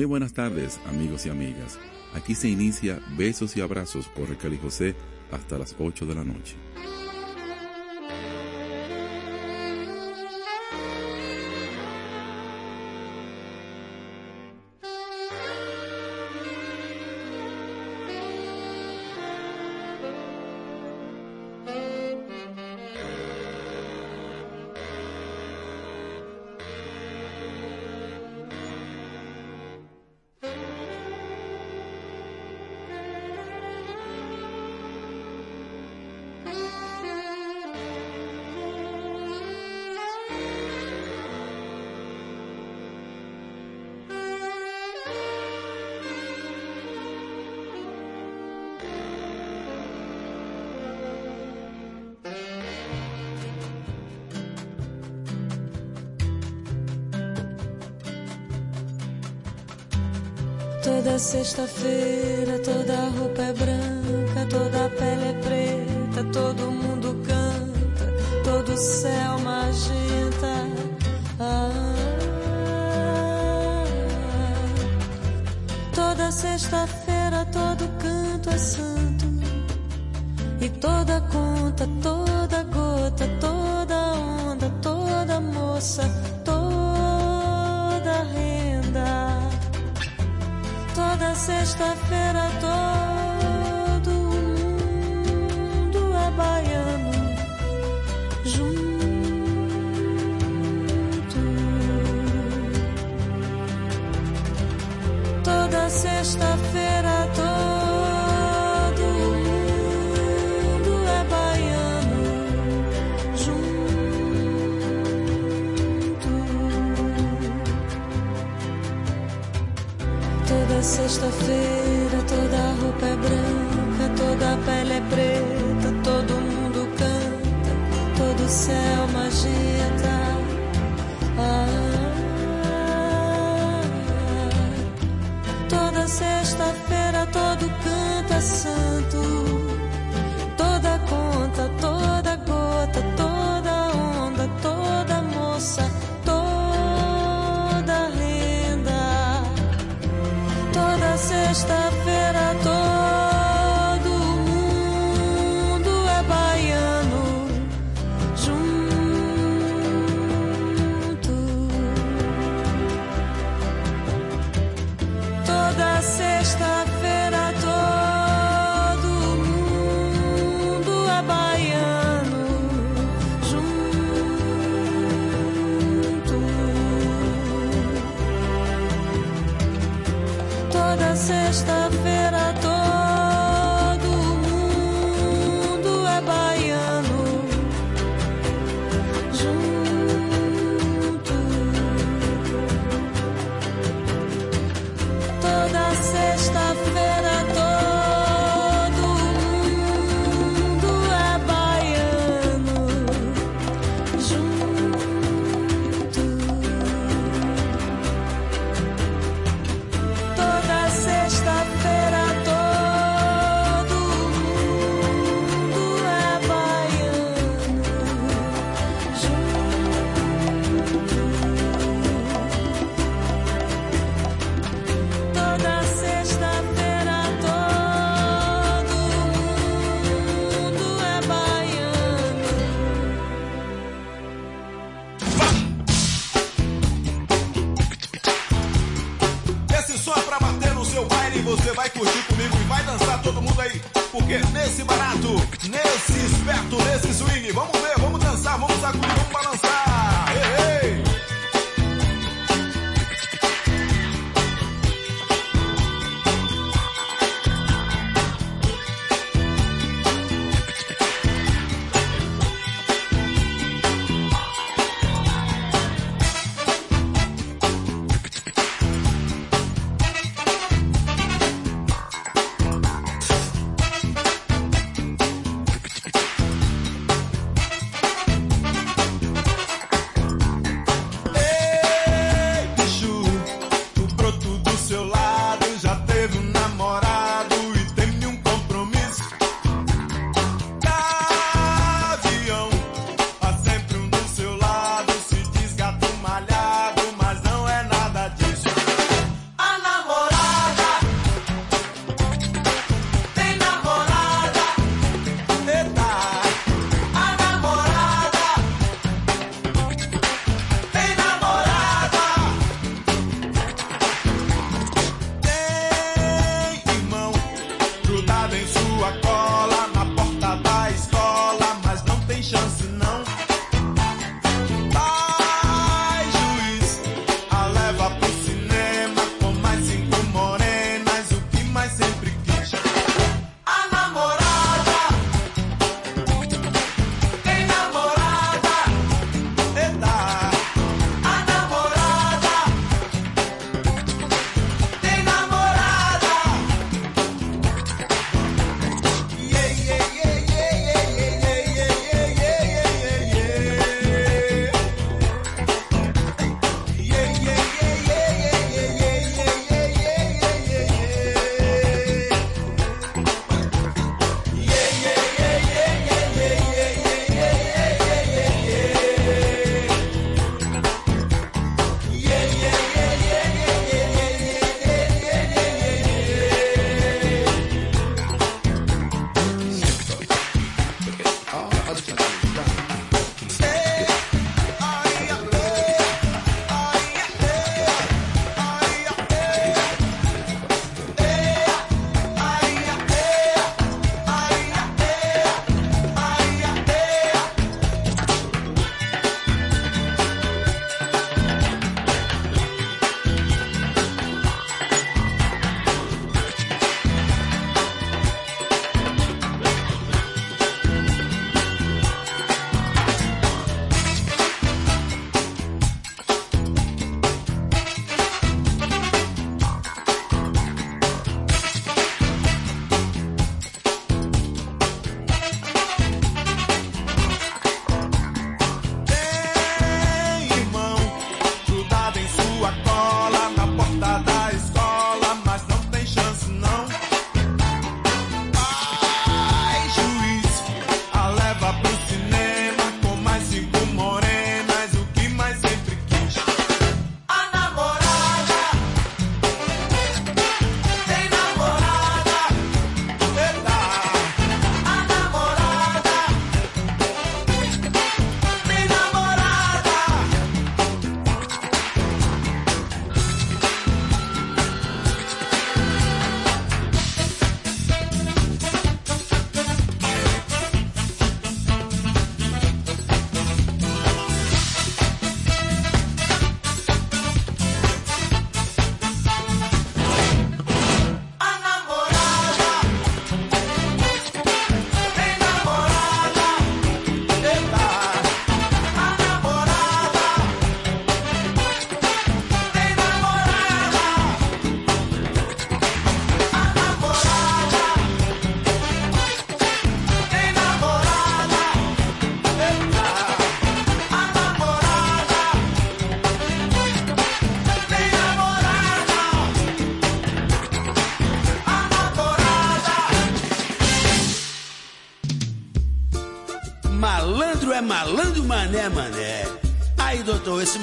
Muy buenas tardes, amigos y amigas. Aquí se inicia Besos y Abrazos con Raquel José hasta las 8 de la noche.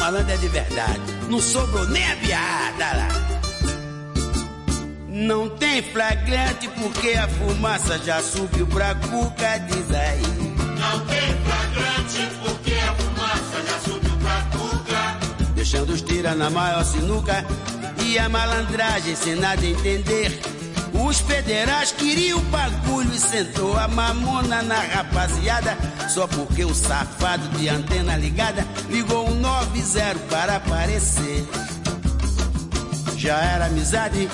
Malandro é de verdade. Não sobrou nem a piada lá. Não tem flagrante porque a fumaça já subiu pra cuca, diz aí. Não tem flagrante porque a fumaça já subiu pra cuca. Deixando os tira na maior sinuca e a malandragem sem nada entender. Os federais queriam o bagulho e sentou a mamona na rapaziada. Só porque um safado de antena ligada ligou um 90 para aparecer. Já era amizade,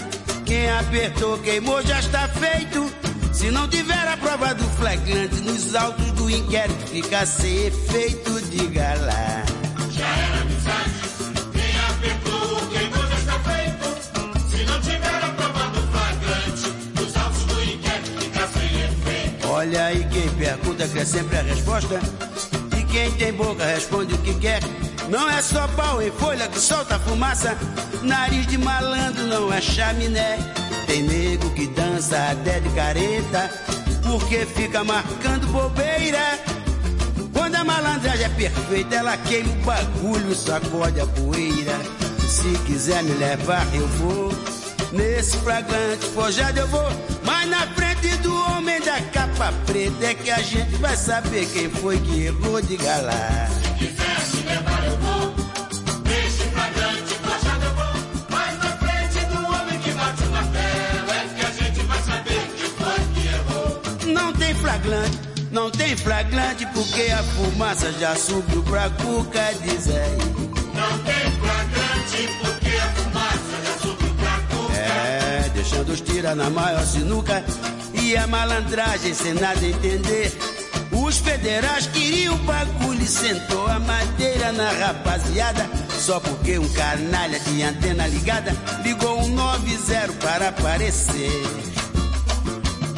quem apertou queimou, já está feito. Se não tiver a prova do flagrante nos autos do inquérito, fica sem efeito, diga lá. Já era amizade. Olha aí quem pergunta quer sempre a resposta. Quem tem boca responde o que quer. Não é só pau em folha que solta fumaça. Nariz de malandro não é chaminé. Tem nego que dança até de careta. Porque fica marcando bobeira. Quando a malandragem é perfeita, ela queima o bagulho, sacode a poeira. Se quiser me levar, eu vou. Nesse flagrante forjado eu vou. Mas na frente capa preta é que a gente vai saber quem foi que errou de galá. Se quiser me levar, eu vou. Flagrante forjado eu vou. Mas na frente do homem que bate o martelo é que a gente vai saber quem foi que errou. Não tem flagrante. Não tem flagrante porque a fumaça já subiu pra cuca, diz aí. Não tem flagrante porque a fumaça já subiu pra cuca. É, deixando os tira na maior sinuca a malandragem sem nada entender. Os federais queriam bagulho e sentou a madeira na rapaziada. Só porque um canalha de antena ligada ligou um 90 para aparecer.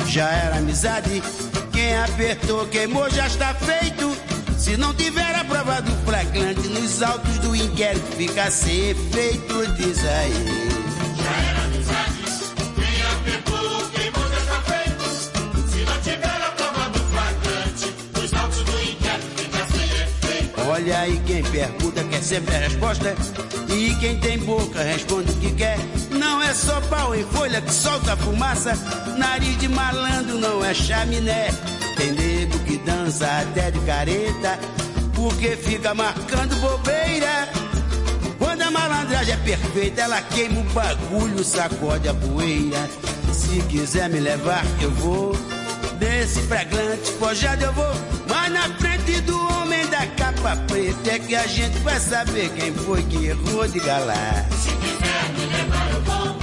Já era amizade, quem apertou queimou já está feito. Se não tiver a prova do flagrante nos autos do inquérito, fica sem efeito, diz aí. Olha aí quem pergunta quer sempre a resposta. E quem tem boca responde o que quer. Não é só pau em folha que solta fumaça. Nariz de malandro não é chaminé. Tem nego que dança até de careta, porque fica marcando bobeira. Quando a malandragem é perfeita, ela queima o bagulho, sacode a poeira. Se quiser me levar, eu vou. Desse flagrante forjado eu vou. Mas na frente do capa preta é que a gente vai saber quem foi que errou de galar. Se quiser me levar, eu vou.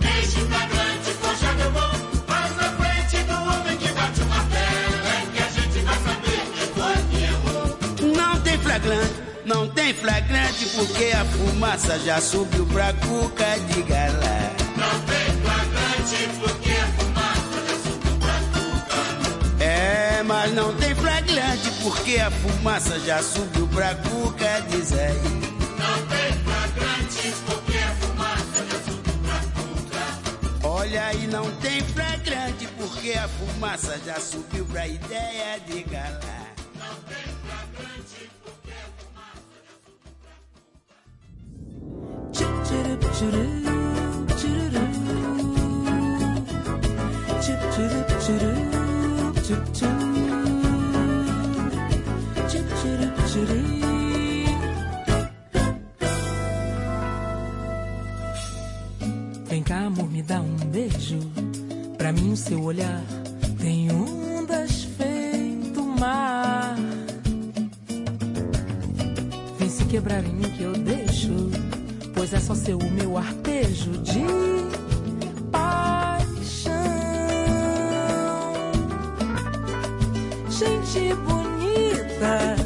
Deixe flagrante, forjado eu vou. Mas na frente do homem que bate o martelo é que a gente vai saber quem foi que errou. Não tem flagrante, não tem flagrante, porque a fumaça já subiu pra cuca de galar. Não tem flagrante porque a fumaça já subiu pra cuca. É, mas não tem porque a fumaça já subiu pra cuca, diz aí. Não tem flagrante porque a fumaça já subiu pra cuca. Olha aí, não tem flagrante, porque a fumaça já subiu pra ideia de galar. Não amor, me dá um beijo. Pra mim, o seu olhar tem ondas feito mar. Vem se quebrar em mim que eu deixo, pois é só seu o meu arpejo de paixão. Gente bonita,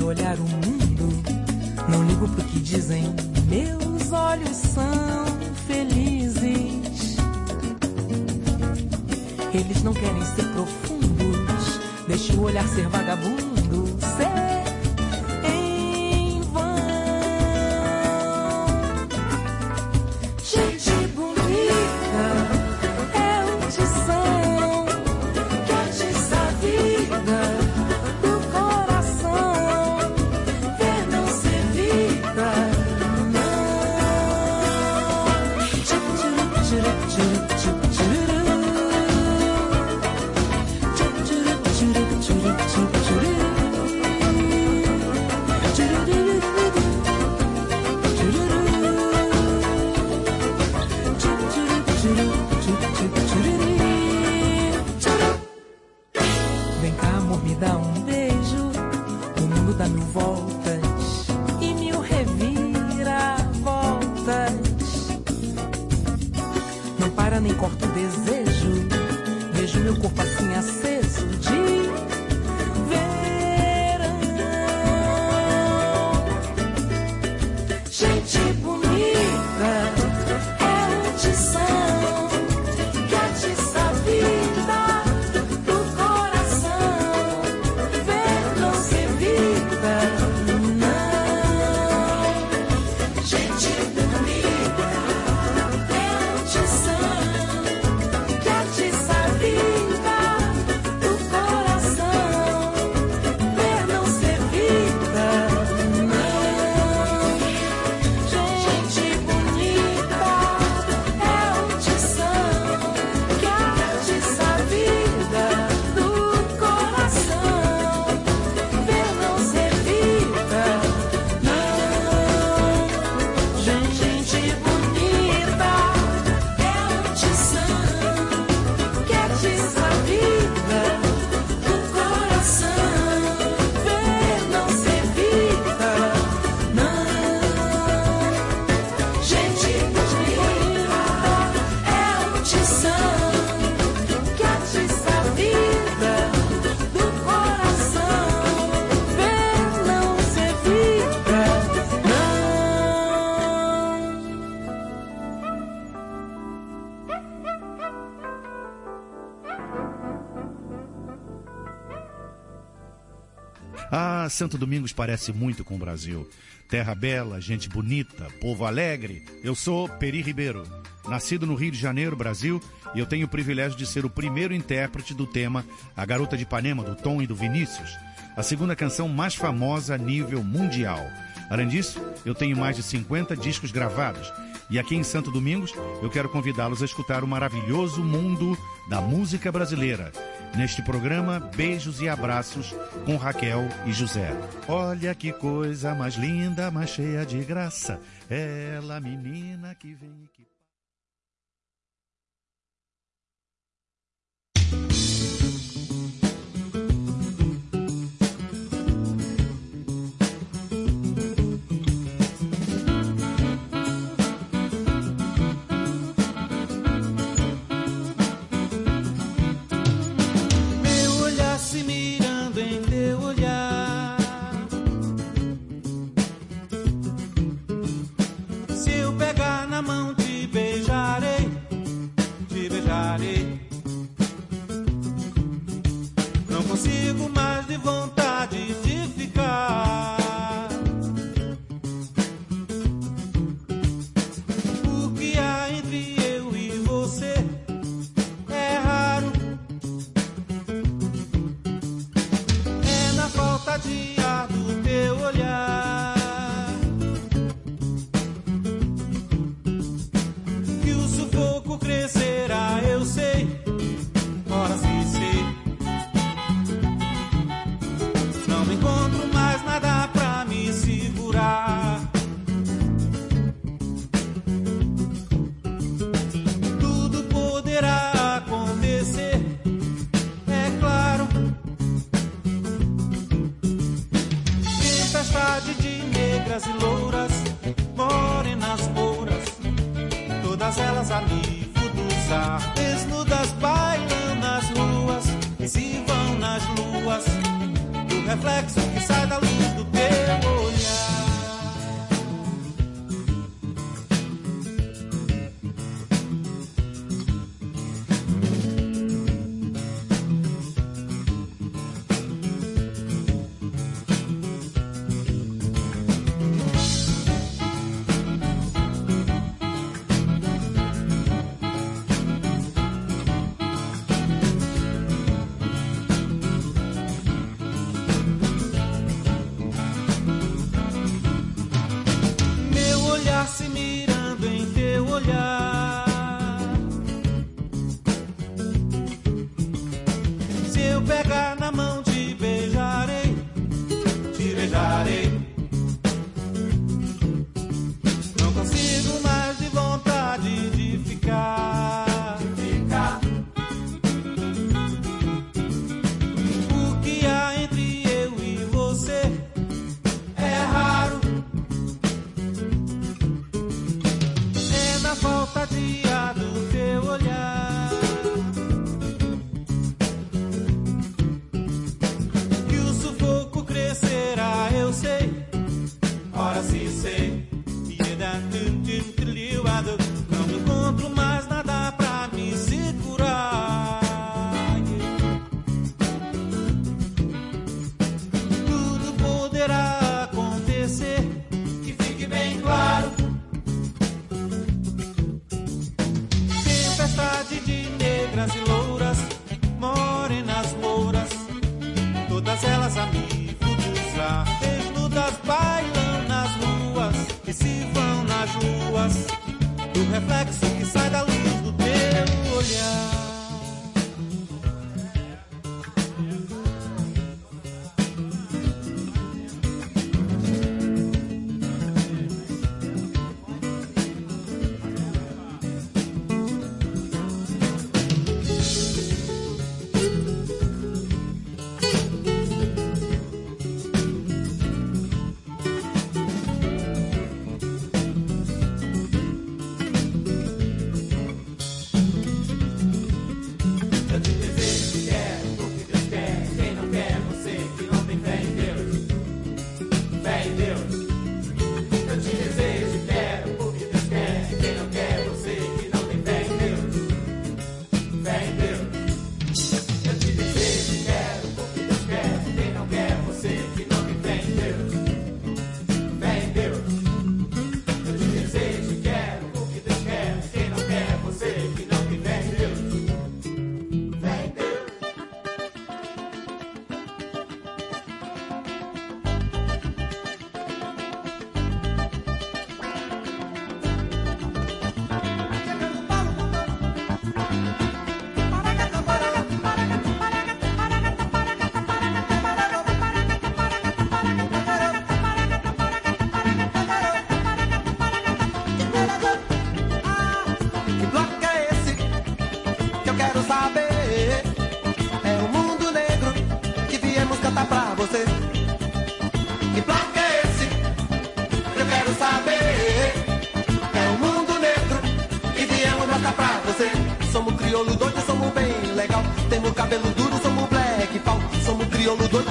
olhar o mundo, não ligo pro que dizem. Meus olhos são felizes. Eles não querem ser profundos. Deixe o olhar ser vagabundo. Santo Domingos parece muito com o Brasil. Terra bela, gente bonita, povo alegre. Eu sou Peri Ribeiro, nascido no Rio de Janeiro, Brasil, e eu tenho o privilégio de ser o primeiro intérprete do tema A Garota de Ipanema, do Tom e do Vinícius, a segunda canção mais famosa a nível mundial. Além disso, eu tenho mais de 50 discos gravados. E aqui em Santo Domingos, eu quero convidá-los a escutar o maravilhoso mundo da música brasileira. Neste programa, beijos e abraços com Raquel e José. Olha que coisa mais linda, mais cheia de graça. Ela, menina que vem. dançar. Desnudas bailam nas ruas, se vão nas luas, do reflexo que sai da lua. Crioulo doido,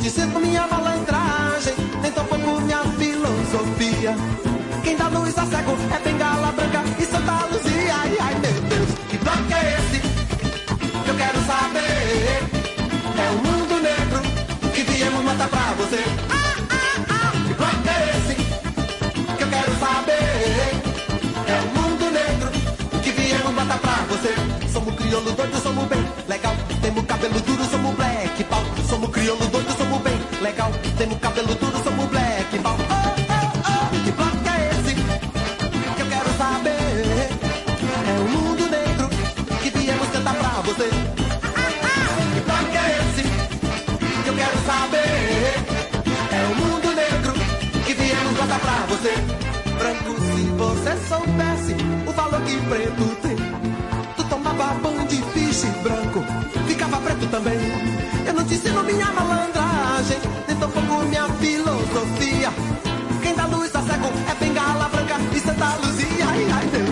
Te sinto minha malandragem, nem tampouco minha filosofia. Quem dá luz a cego é bengala branca e Santa Luzia. Ai, ai, meu Deus, que bloco é esse? Eu quero saber. É o mundo negro que viemos matar pra você. Que bloco é esse? Que eu quero saber. É o mundo negro que viemos matar pra você. Somos crioulo doido, somos bem você. Branco, se você soubesse o valor que preto tem. Tu tomava banho de fiche branco, ficava preto também. Eu não te ensino minha malandragem, nem tampouco minha filosofia. Quem dá luz a cego é bengala branca e Santa Luzia. Ai, ai, Deus,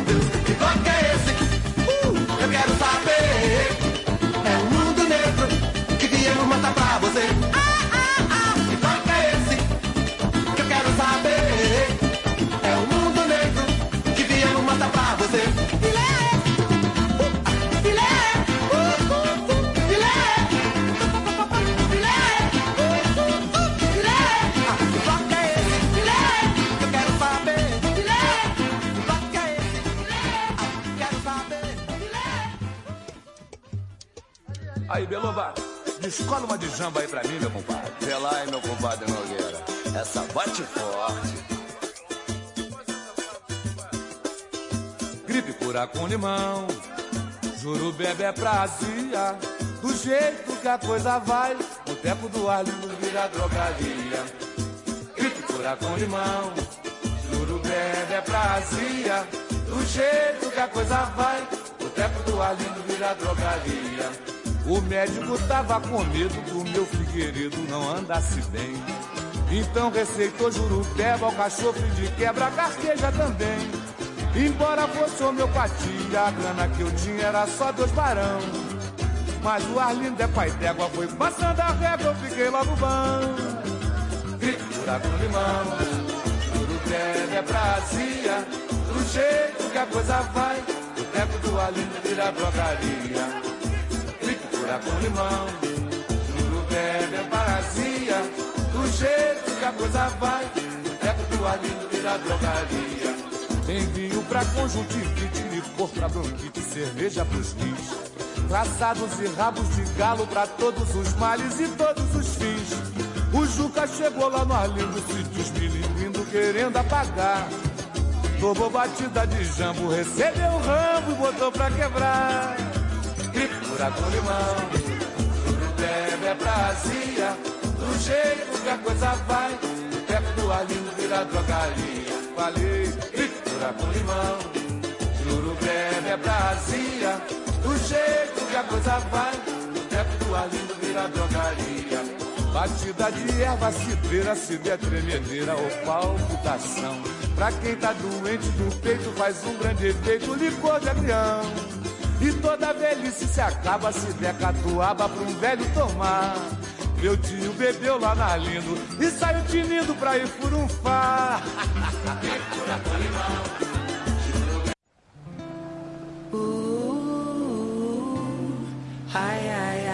descola uma de jamba aí pra mim, meu compadre. Vê lá, hein, meu compadre Nogueira. Essa bate forte. Gripe cura com limão, juro bebe é prazia. Do jeito que a coisa vai, o tempo do ar lindo vira drogaria. Gripe cura com limão, juro bebe é prazia. Do jeito que a coisa vai, o tempo do ar lindo vira drogaria. O médico tava com medo do meu figueiredo não andasse bem. Então receitou jurupeba, alcachofre de quebra, carqueja também. Embora fosse homeopatia, a grana que eu tinha era só dois barão. Mas o Arlindo é pai d'égua, foi passando a régua, eu fiquei logo bom. Gritura com limão, jurupeba é prazia. Do jeito que a coisa vai, o tempo do Arlindo vira drogaria. Gritura com limão, jurupeba é prazia. Do jeito que a coisa vai, o tempo do Arlindo vira drogaria. Tem vinho pra conjuntivite, licor pra bronquite, cerveja pros rins. Traçados e rabos de galo pra todos os males e todos os fins. O Juca chegou lá no Arlindo, se desmilindo, querendo apagar. Tomou batida de jambo, recebeu o rambo e botou pra quebrar. Cripura com limão, juro bebe é prazia. Do jeito que a coisa vai, o teco do Arlindo vira drogaria. Falei, cripura com limão, juro bebe é prazia. Do jeito que a coisa vai, o teco do Arlindo vira drogaria. Batida de erva cidreira, der tremedeira ou palpitação. Pra quem tá doente do peito, faz um grande efeito, licor de avião. E toda velhice se acaba se der catuaba pra um velho tomar. Meu tio bebeu lá na Lindo e saiu tinindo pra ir furunfar. Ai, ai, ai, ai,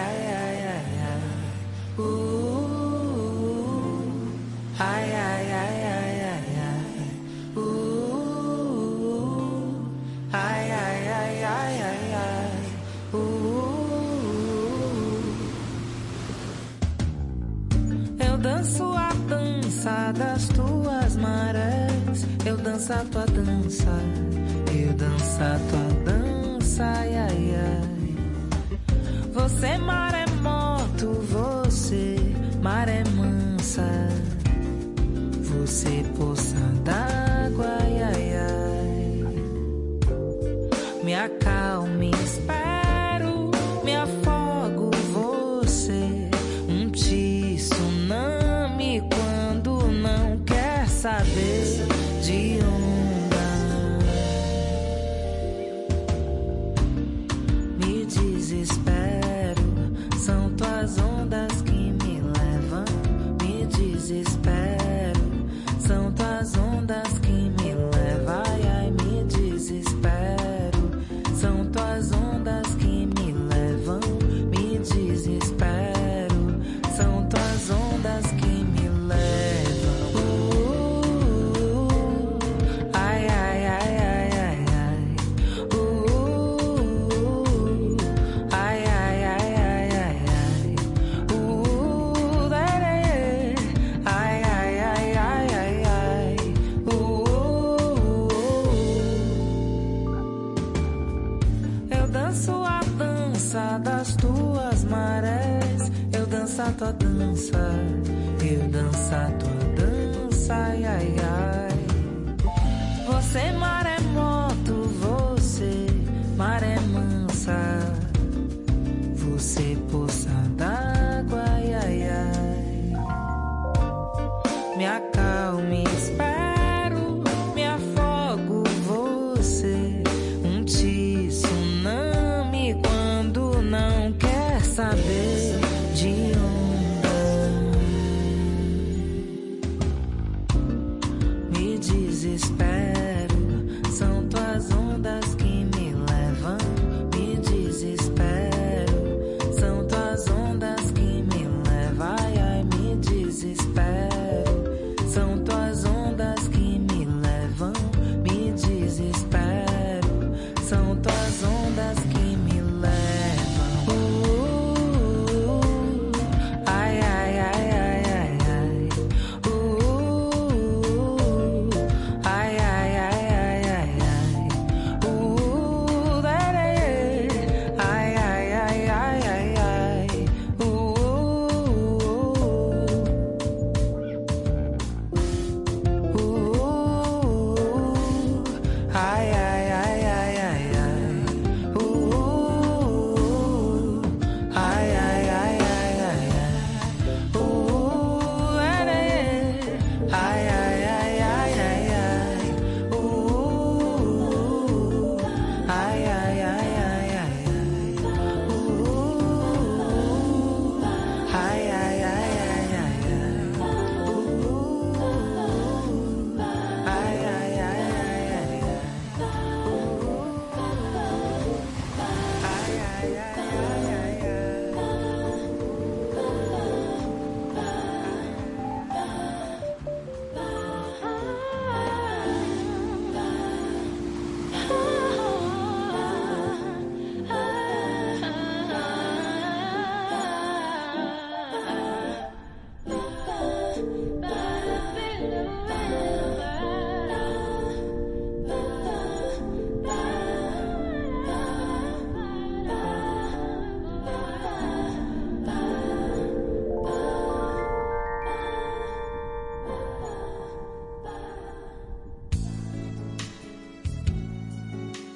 danço a dança das tuas marés. Eu danço a tua dança, eu danço a tua dança, ai, ai, ai. Você maremoto, é você maré mansa, você poça d'água.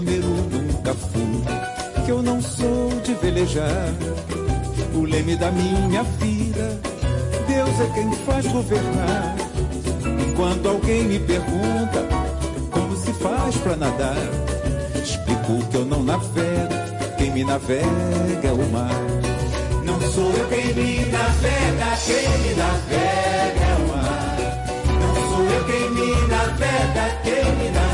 Levar. Timoneiro nunca fui, que eu não sou de velejar. O leme da minha vida, Deus é quem faz governar. Enquanto alguém me pergunta como se faz pra nadar, explico que eu não navego, quem me navega é o mar. Não sou eu quem me navega, quem me navega é o mar. Não sou eu quem me navega, quem me navega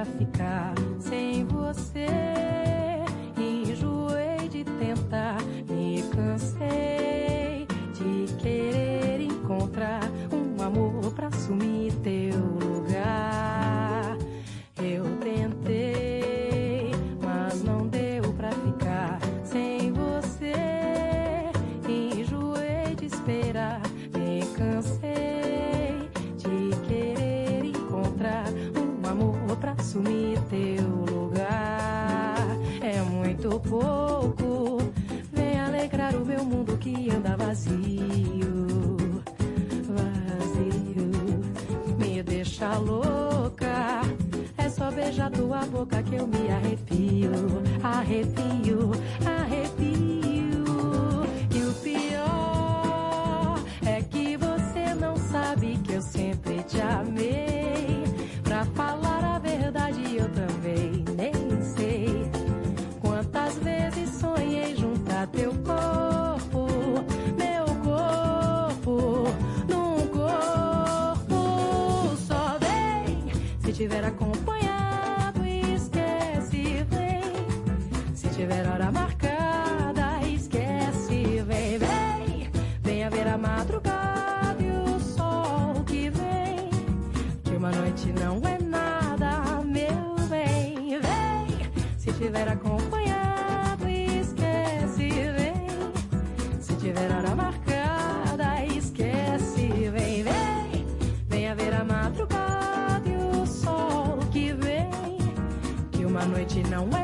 pra ficar sem você. Assumir teu lugar. É muito pouco, vem alegrar o meu mundo que anda vazio, vazio. Me deixa louca, é só beijar tua boca que eu me arrepio, arrepio, arrepio. Não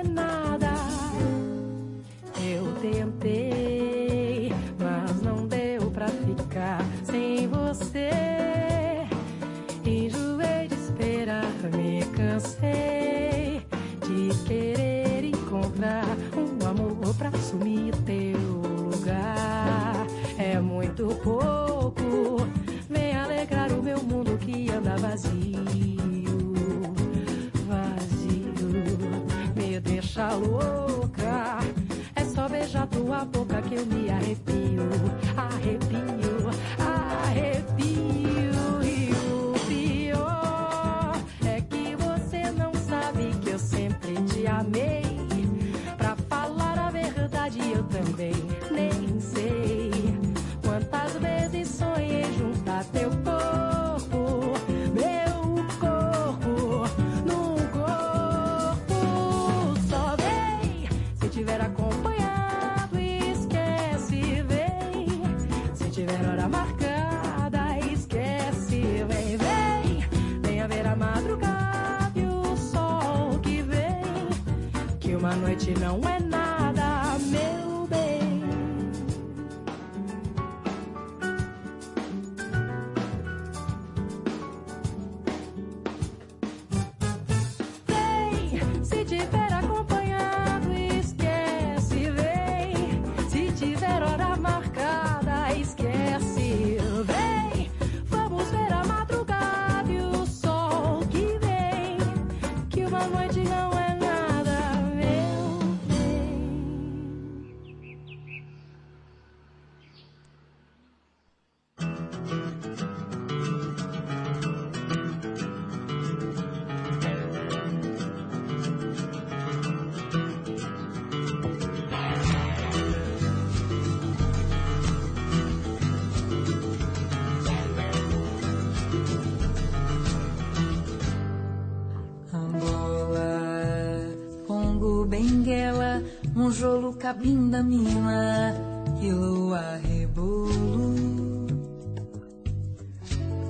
Monjolo, Cabinda, Mina, Quiloa, Rebolo.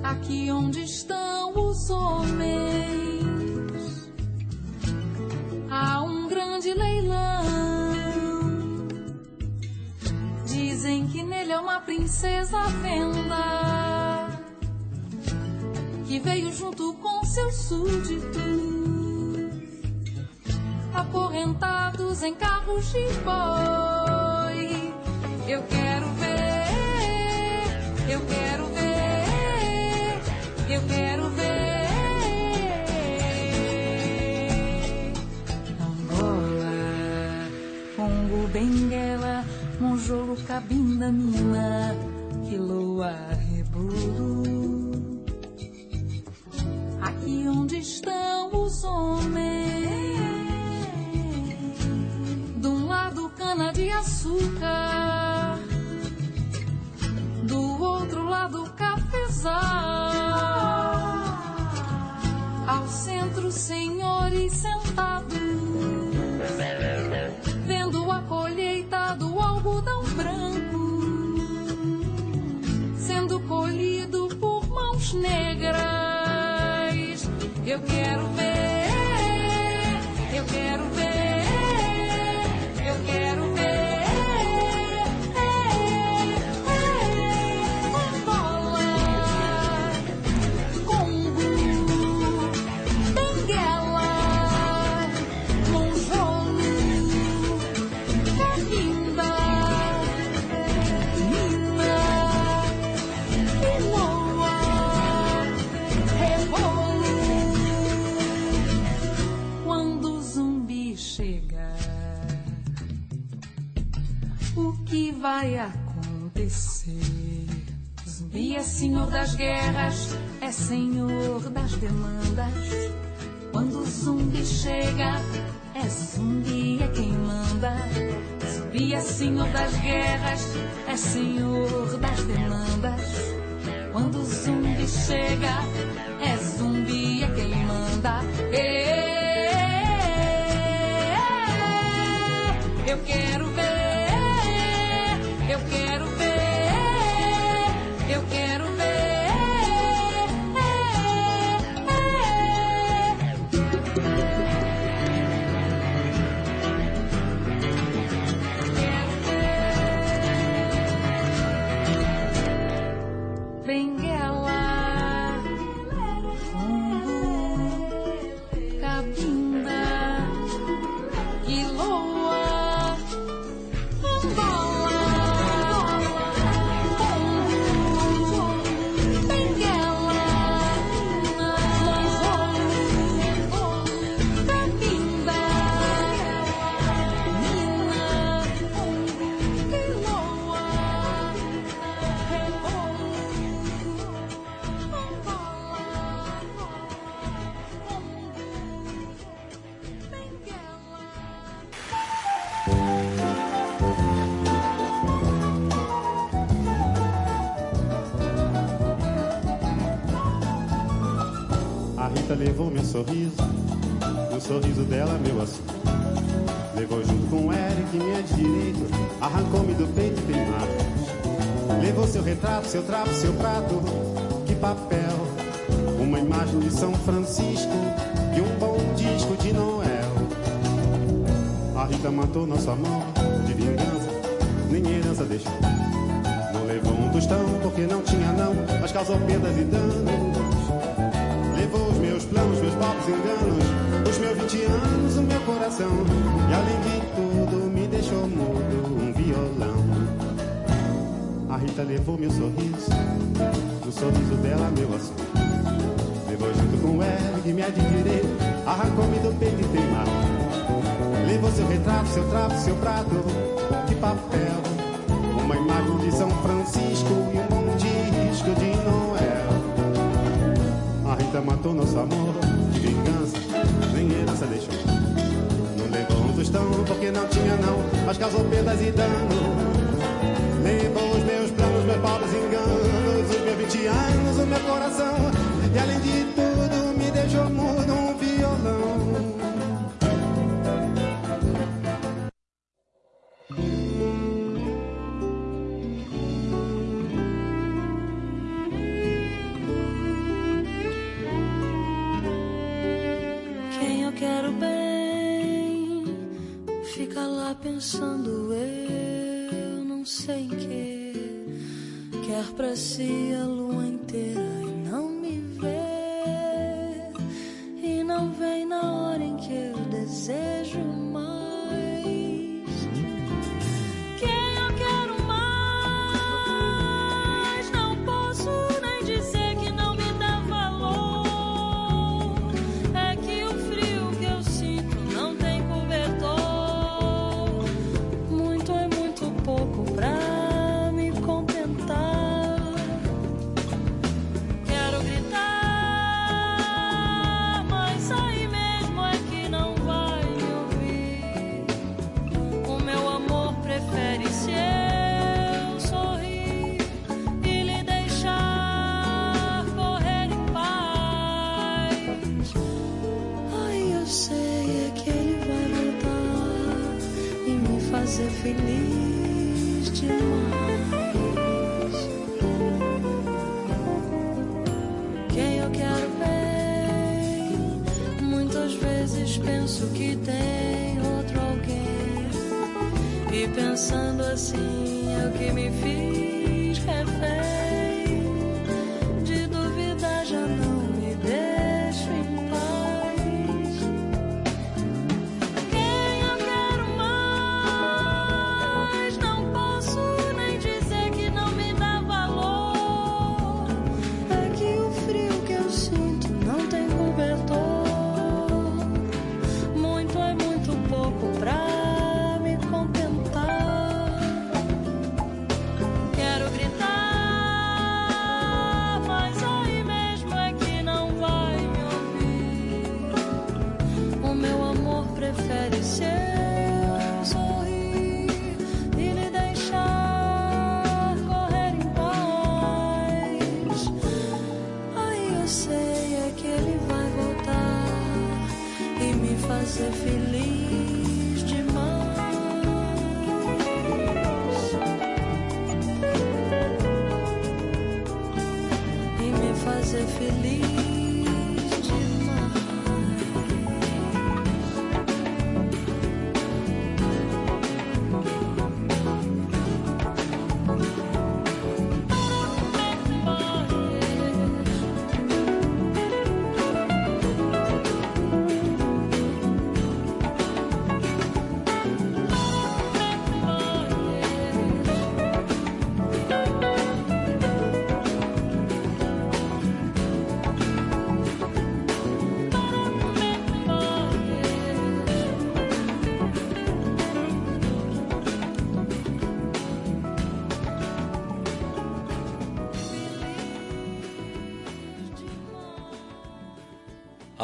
Aqui onde estão os homens, há um grande leilão. Dizem que nele é uma princesa venda que veio junto com seus súditos, acorrentados em carros de boi. Eu quero ver, eu quero ver, eu quero ver. Angola, Congo, Benguela, Monjolo, Cabinda, Mina, Quiloa, Rebolo. the senhor das guerras, é senhor das demandas. Quando o zumbi chega, é zumbi é quem manda. Zumbi é senhor das guerras, é senhor das demandas. Quando o zumbi chega, é zumbi é quem manda. Ê, sorriso, o sorriso dela, meu assunto. Levou junto com o Eric, minha direita, arrancou-me do peito e. Levou seu retrato, seu trapo, seu prato, que papel. Uma imagem de São Francisco e um bom disco de Noel. A Rita matou nosso amor de vingança, nem herança deixou. Não levou um tostão porque não tinha não, mas causou perdas e danos. Levou os meus planos, meus pobres enganos, os meus 20 anos, o meu coração. E além de tudo, me deixou mudo um violão. A Rita levou meu sorriso, o sorriso dela, meu assunto. Levou junto com o Eric, me adquirei, arrancou-me do peito e teimar. Levou seu retrato, seu trapo, seu prato de papel. A Rita matou nosso amor de vingança, nem herança deixou. Não levou um tostão porque não tinha não, mas causou perdas e danos. Levou os meus planos, meus pobres enganos, os meus 20 anos, o meu coração. E além de tudo, me deixou mudo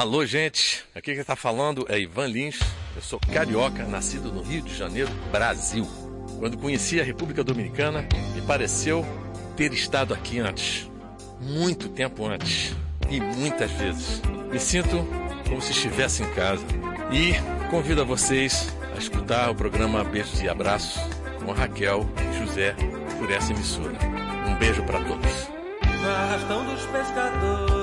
Alô, gente. Aqui quem está falando é Ivan Lins. Eu sou carioca, nascido no Rio de Janeiro, Brasil. Quando conheci a República Dominicana, me pareceu ter estado aqui antes, muito tempo antes e muitas vezes. Me sinto como se estivesse em casa. E convido a vocês a escutar o programa Beijos e Abraços com a Raquel e José por essa emissora. Um beijo para todos. Arrastão dos pescadores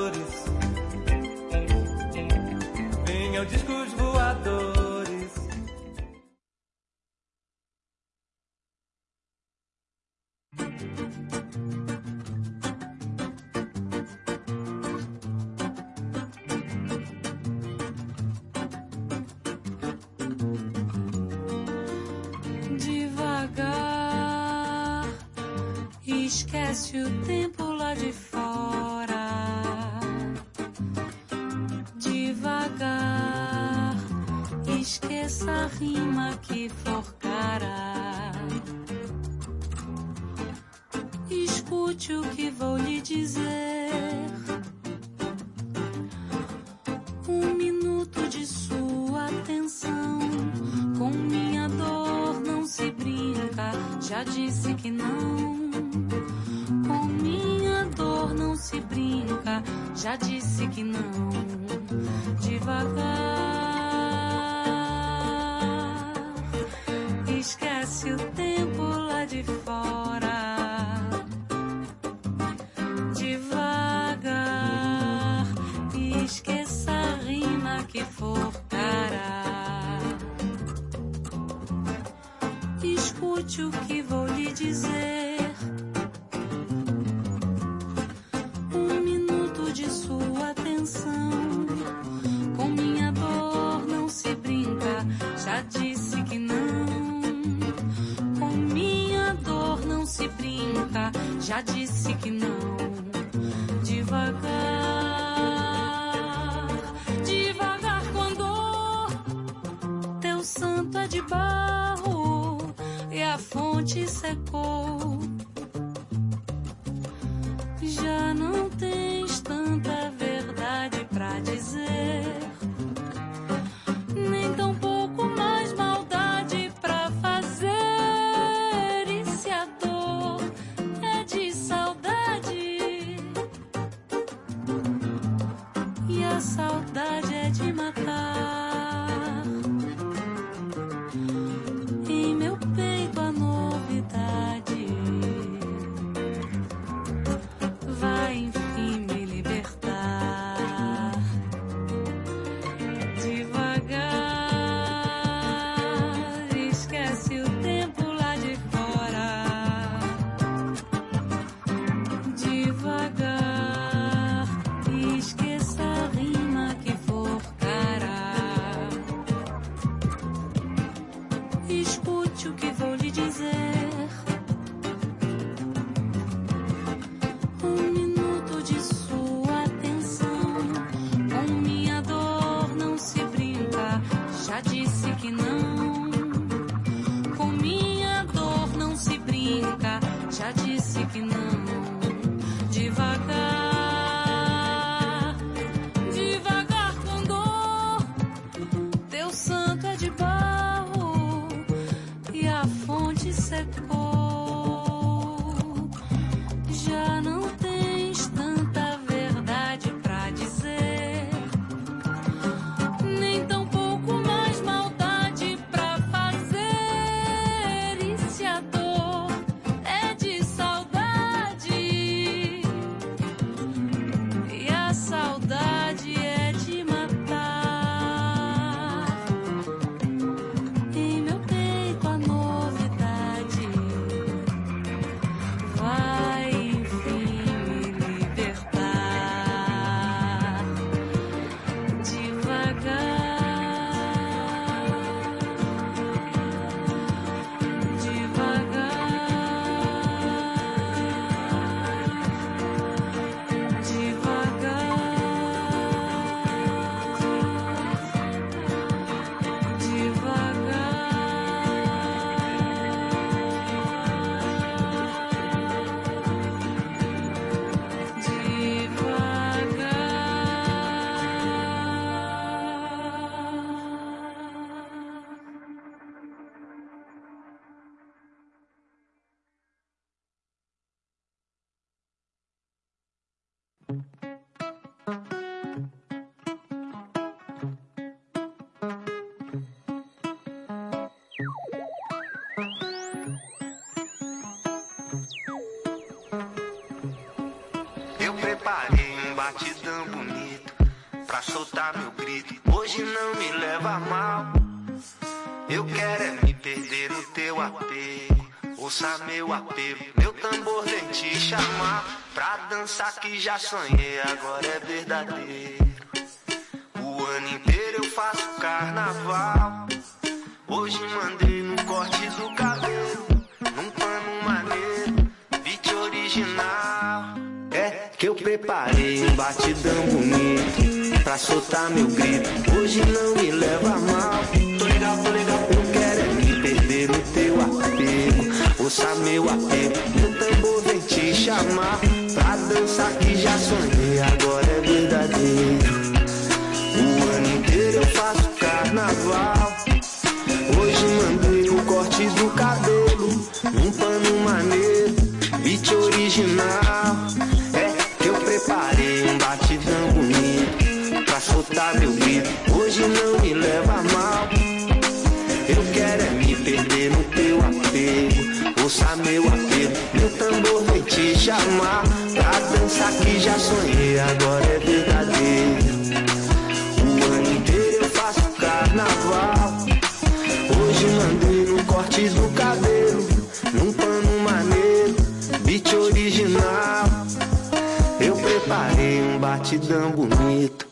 meu apelo, meu tambor vem te chamar. Pra dançar que já sonhei, agora é verdadeiro. O ano inteiro eu faço carnaval. Hoje mandei no corte do cabelo, num pano maneiro, beat original. É que eu preparei um batidão bonito pra soltar meu grito. Hoje não me leva mal. Tô legal, tô legal. Eu quero é me perder no teu apego. Ouça meu apelo, meu tambor vem te chamar. Pra dançar que já sonhei, agora é verdadeiro. O ano inteiro eu faço carnaval. Hoje mandei o corte do cabelo, um pano maneiro, beat original. Te. Pra dançar que já sonhei, agora é verdadeiro. O ano inteiro eu faço carnaval. Hoje mandei no corte do cabelo, num pano maneiro, beat original. Eu preparei um batidão bonito.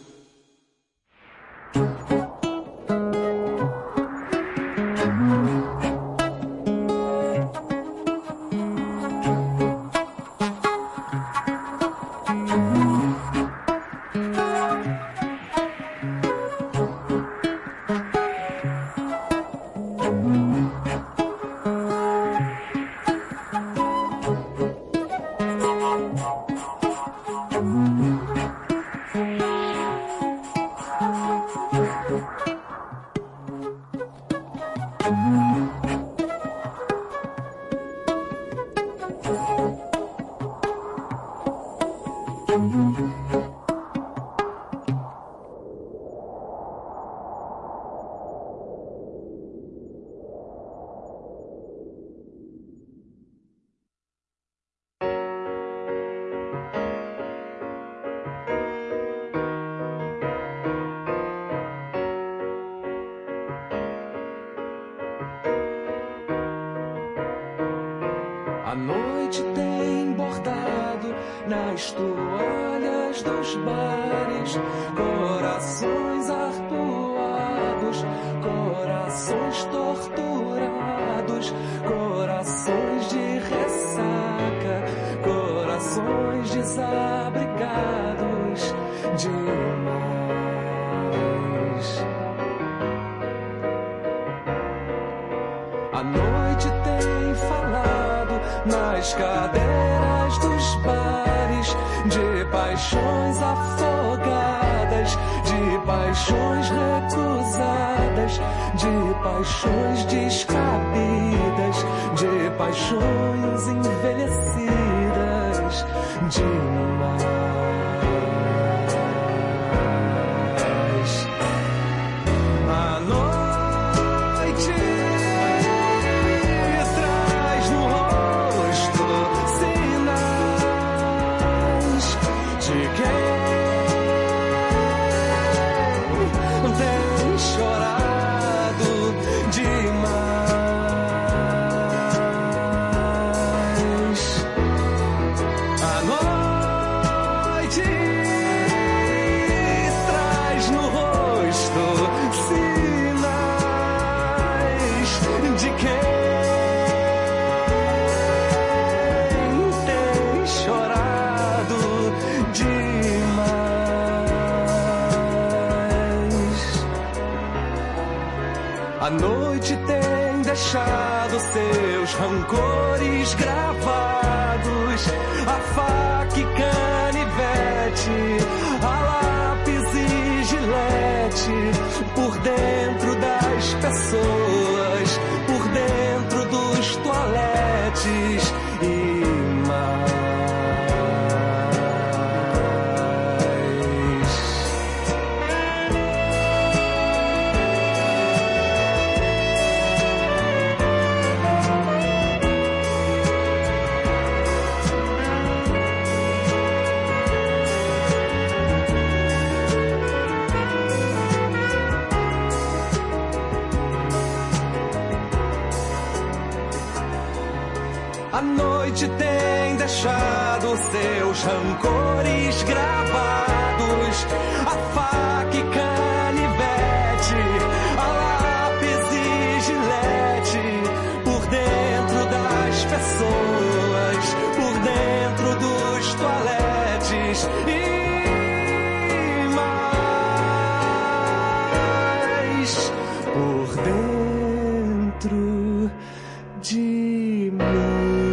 de mim.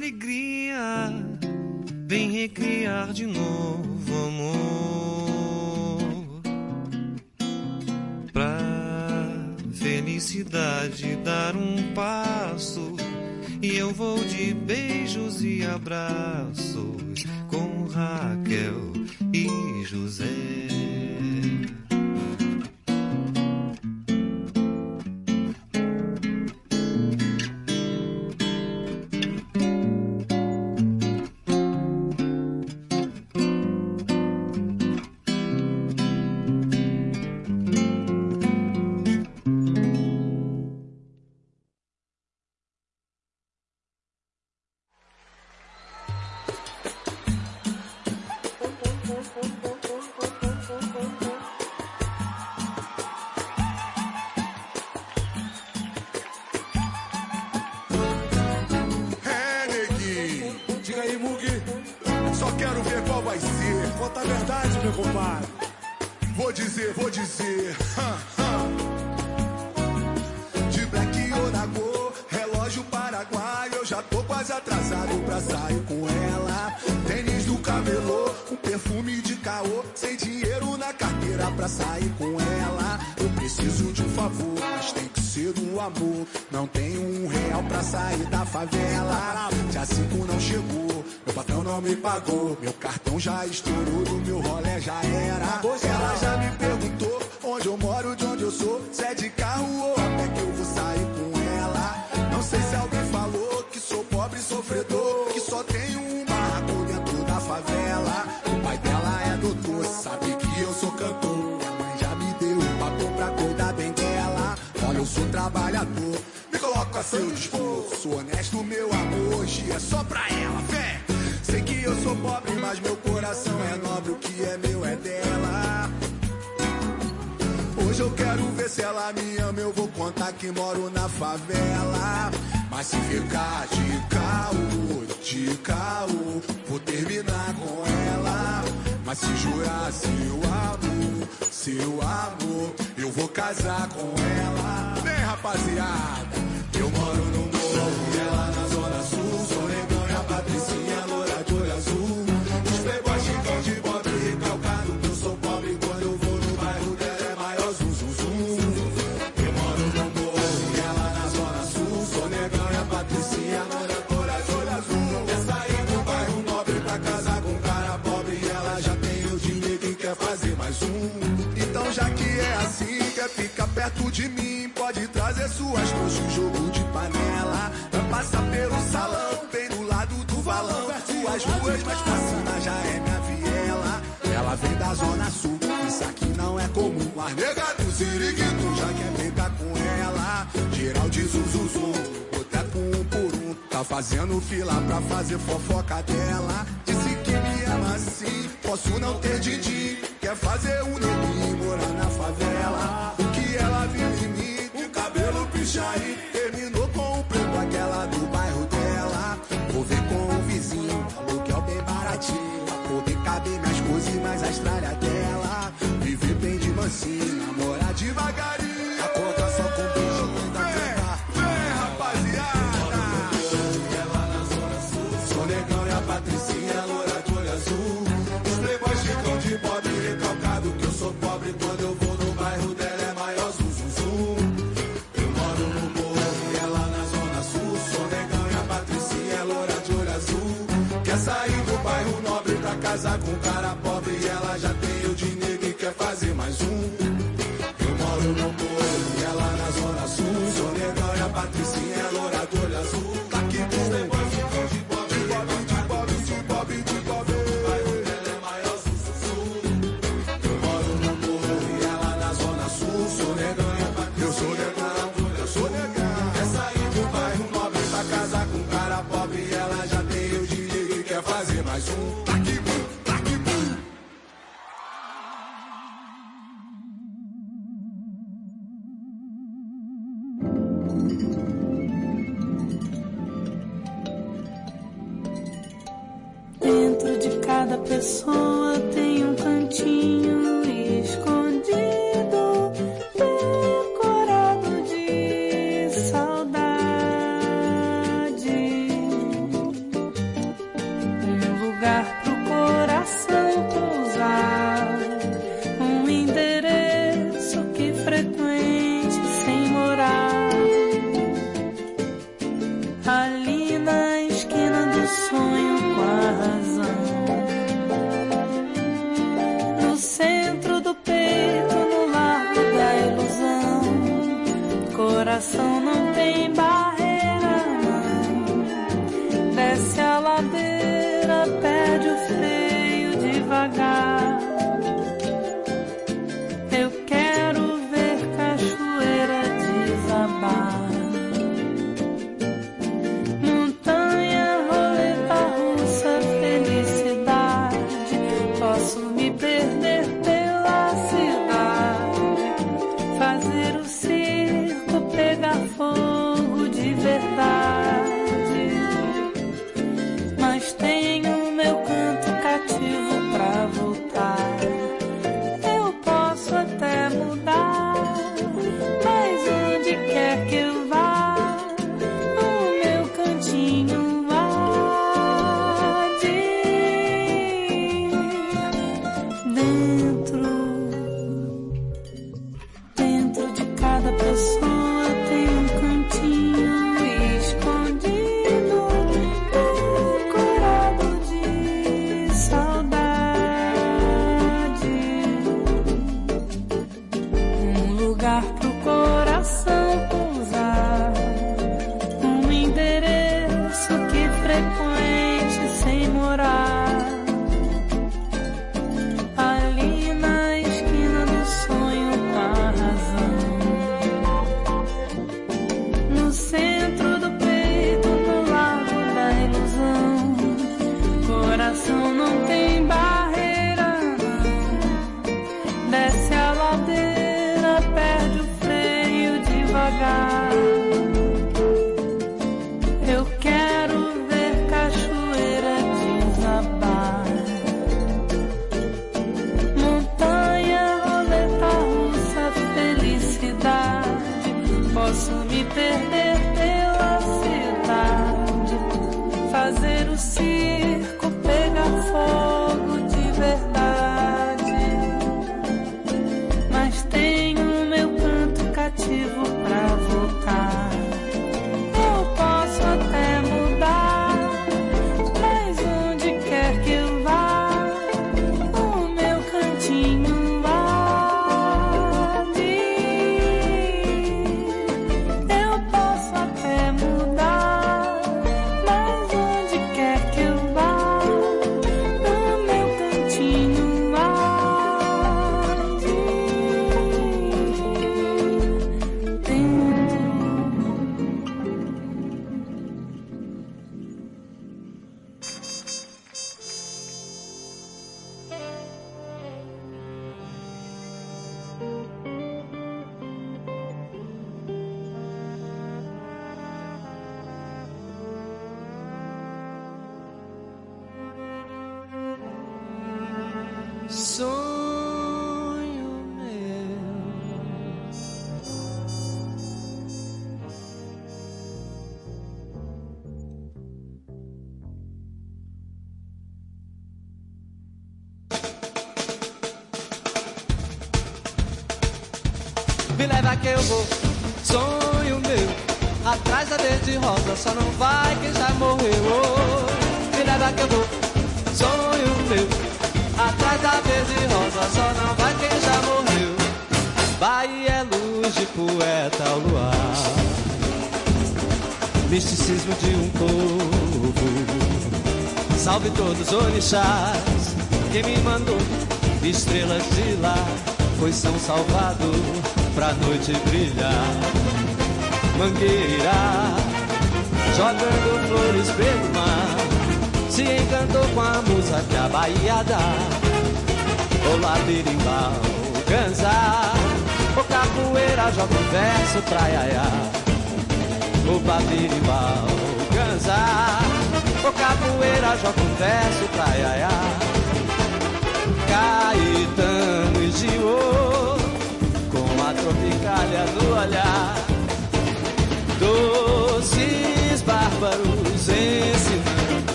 alegria, vem recriar de novo amor. Pra felicidade dar um passo, e eu vou de beijos e abraços com Raquel e José. Pra fazer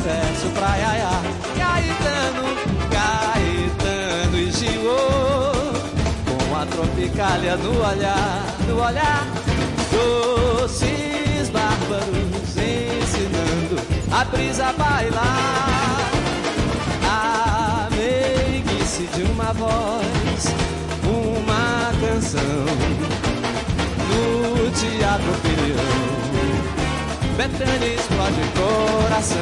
verso pra Yaya. Caetano, Caetano e Gio, com a tropicalha no olhar, no olhar. Doces bárbaros ensinando a brisa a bailar. A meiguice de uma voz, uma canção, no teatro ferião. Betânia explode coração.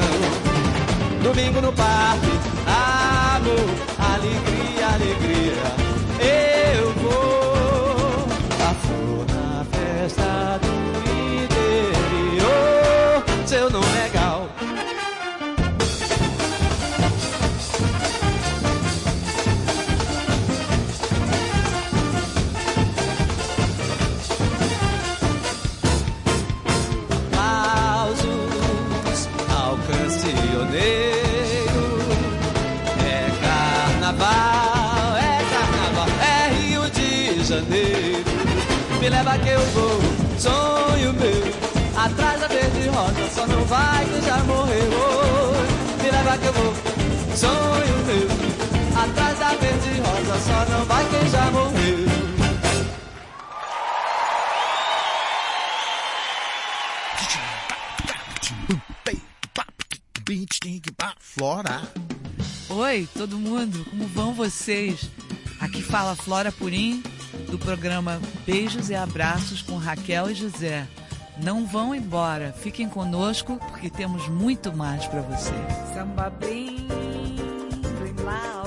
Domingo no parque, amor, alegria, alegria. Eu vou a flor na festa do interior. Seu nome é sonho meu. Atrás da verde rosa, só não vai quem já morreu. Flora. Oi, todo mundo, como vão vocês? Aqui fala Flora Purim, do programa Beijos e Abraços com Raquel e José. Não vão embora, fiquem conosco porque temos muito mais para vocês. Samba bem, bem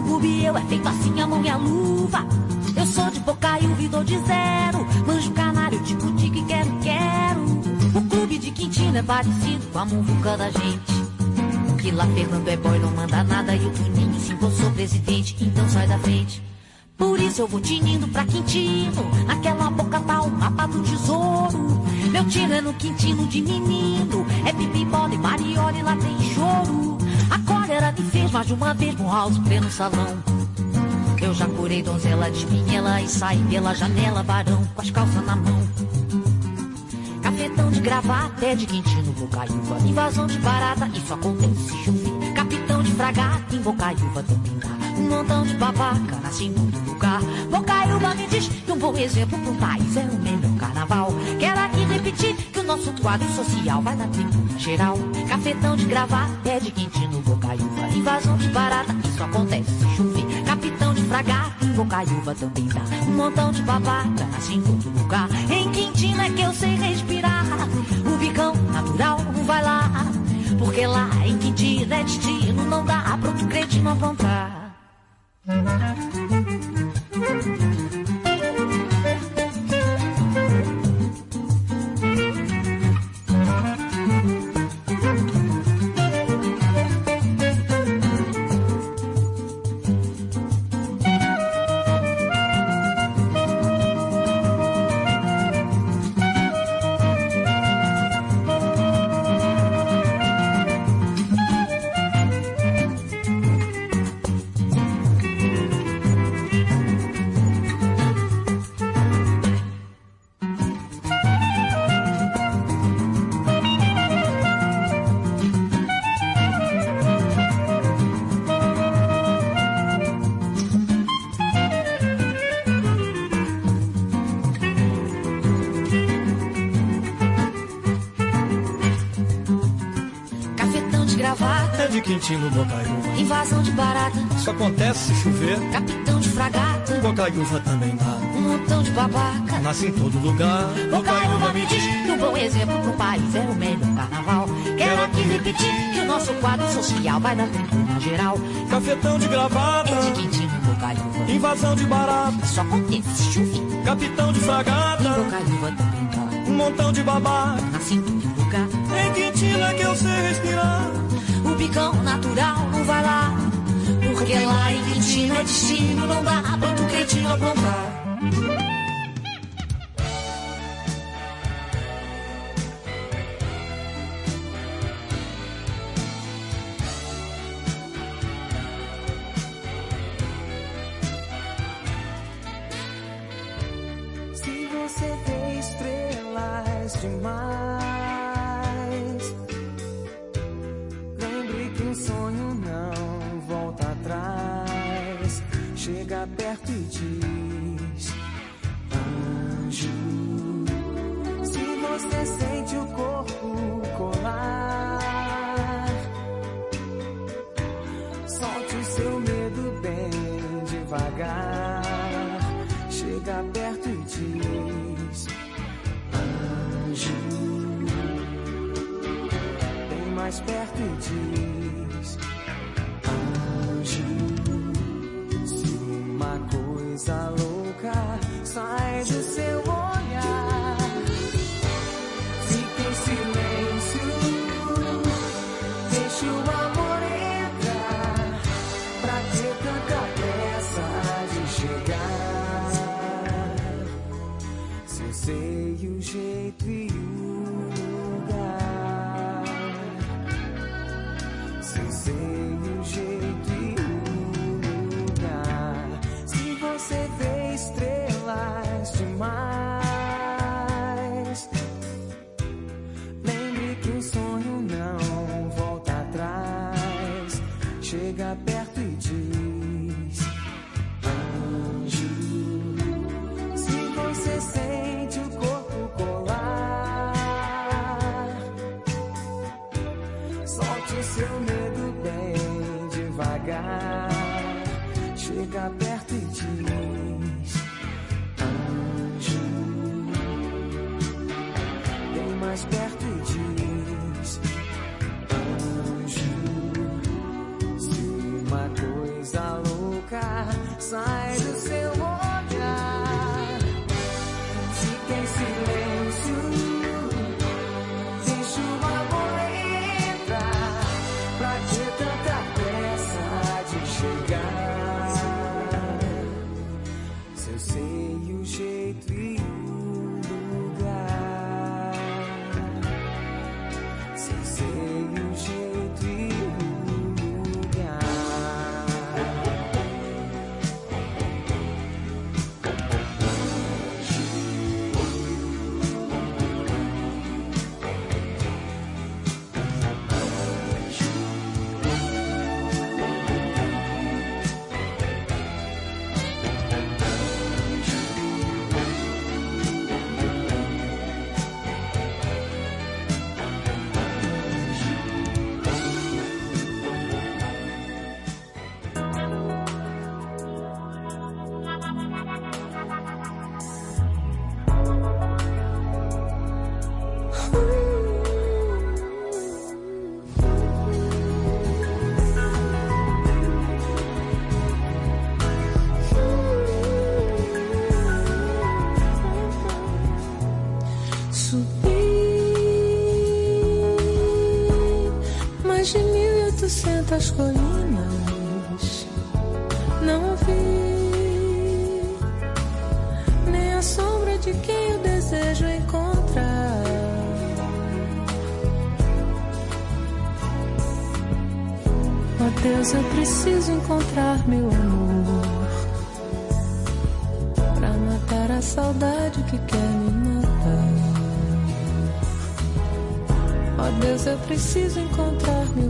Subúrbio eu é feito assim a mão e a luva. Eu sou de Bocaiúva e dou de zero. Manjo canário, tico tico e quero, quero. O clube de Quintino é parecido com a muvuca da gente. Que lá Fernando é boy, não manda nada. E o Tuninho sim, eu sou presidente, então sai da frente. Por isso eu vou tinindo pra Quintino. Naquela boca tá o mapa do tesouro. Meu tiro é no Quintino de menino. É pipi, bola e mariola e lá tem choro. A cólera me fez mais de uma vez no house play no salão. Eu já curei donzela de espinhela e saí pela janela, varão, com as calças na mão. Cafetão de gravata de Quintino, Bocaiúva. Invasão de barata, isso acontece. Capitão de fragata em Bocaiúva dá. Um montão de babaca nasce em todo lugar. Bocaiúva me diz que um bom exemplo pro país é o melhor carnaval. Quero aqui repetir nosso quadro social vai na tribuna geral. Cafetão de gravata é de Quintino, Bocaiúva. Invasão de barata, isso acontece se chover. Capitão de fragata em Bocaiúva também dá. Um montão de babaca nasce em todo lugar. Em Quintino é que eu sei respirar. O bicão natural vai lá. Porque lá em Quintino é destino, não dá pra outro cretino aprontar. Quintino, Bocaiúva. invasão de barata. Isso acontece se chover. Capitão de fragata, Bocaiúva também dá. um montão de babaca. Nasce em todo lugar. Bocaiúva me diz que um bom exemplo pro país é o melhor carnaval. Quero aqui repetir que o nosso quadro social vai na tribuna geral. Cafetão de gravata. É de Quintino, Bocaiúva. Invasão de barata. Isso acontece se chover. Capitão de fragata. Bocaiúva também dá. Um montão de babaca. Nasce em todo lugar. Em Quintino é que eu sei respirar. O bicão natural não vai lá. Porque lá em Quintino é destino, não dá pra outro cretino aprontar. cento as colinas não vi nem a sombra de quem eu desejo encontrar. Oh Deus, eu preciso encontrar meu amor pra matar a saudade que quer me matar. Oh Deus, eu preciso encontrar meu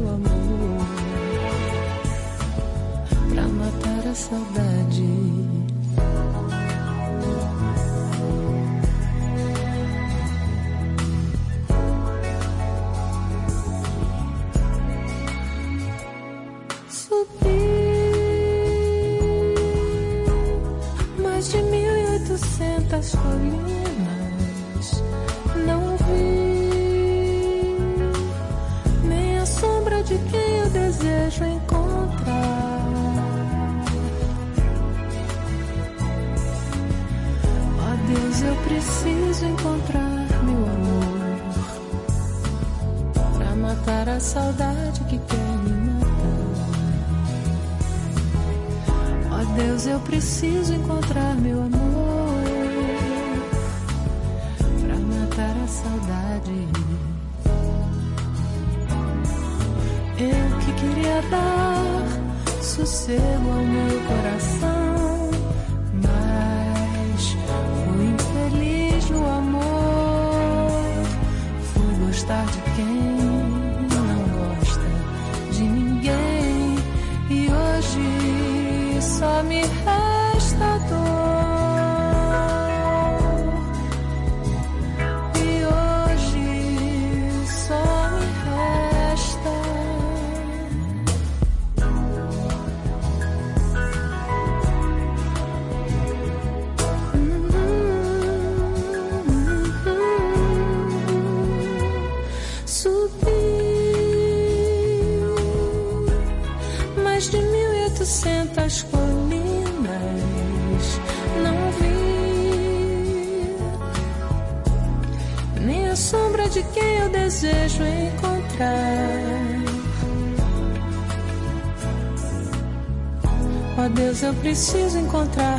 preciso encontrar.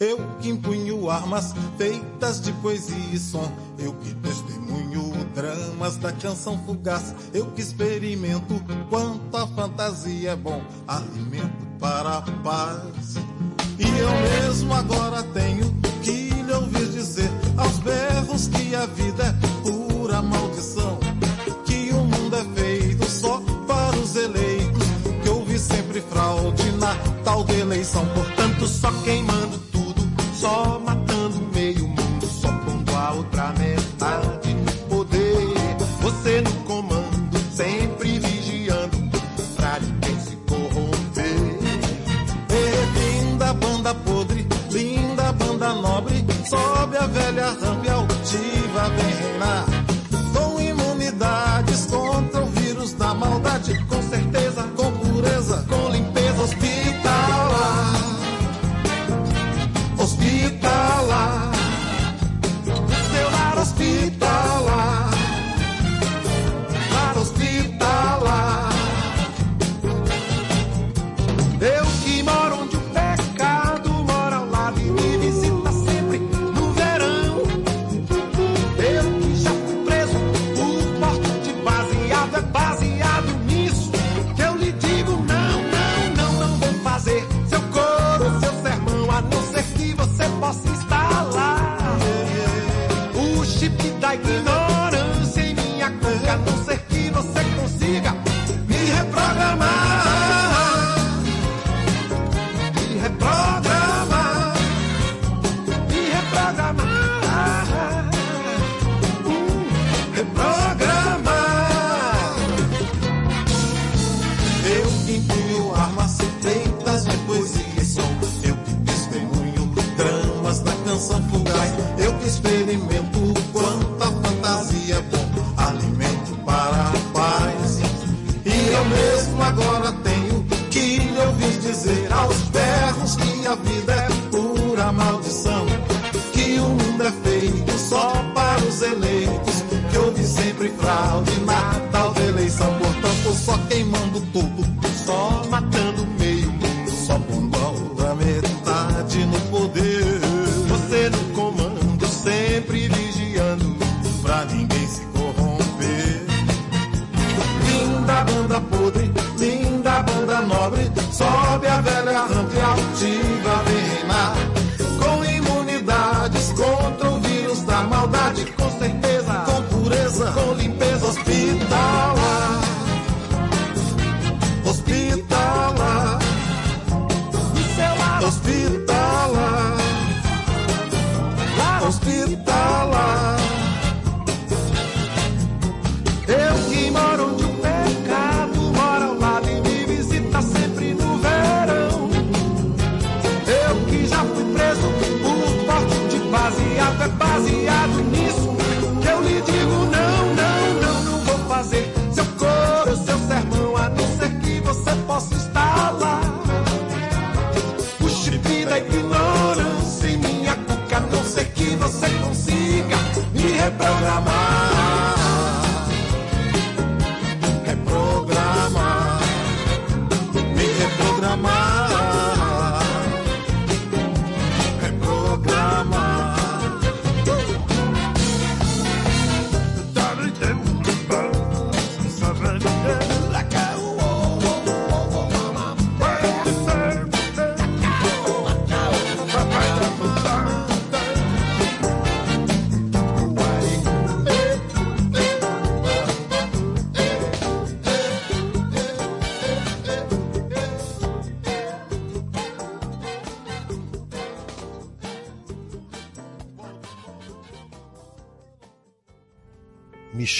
Eu que empunho armas feitas de poesia e som. Eu que testemunho dramas da canção fugaz. Eu que experimento quanto a fantasia é bom. Alimento para a paz. E eu mesmo agora tenho que lhe ouvir dizer aos berros que a vida é pura maldição. Que o mundo é feito só para os eleitos. Que houve sempre fraude na tal de eleição. Portanto, só quem manda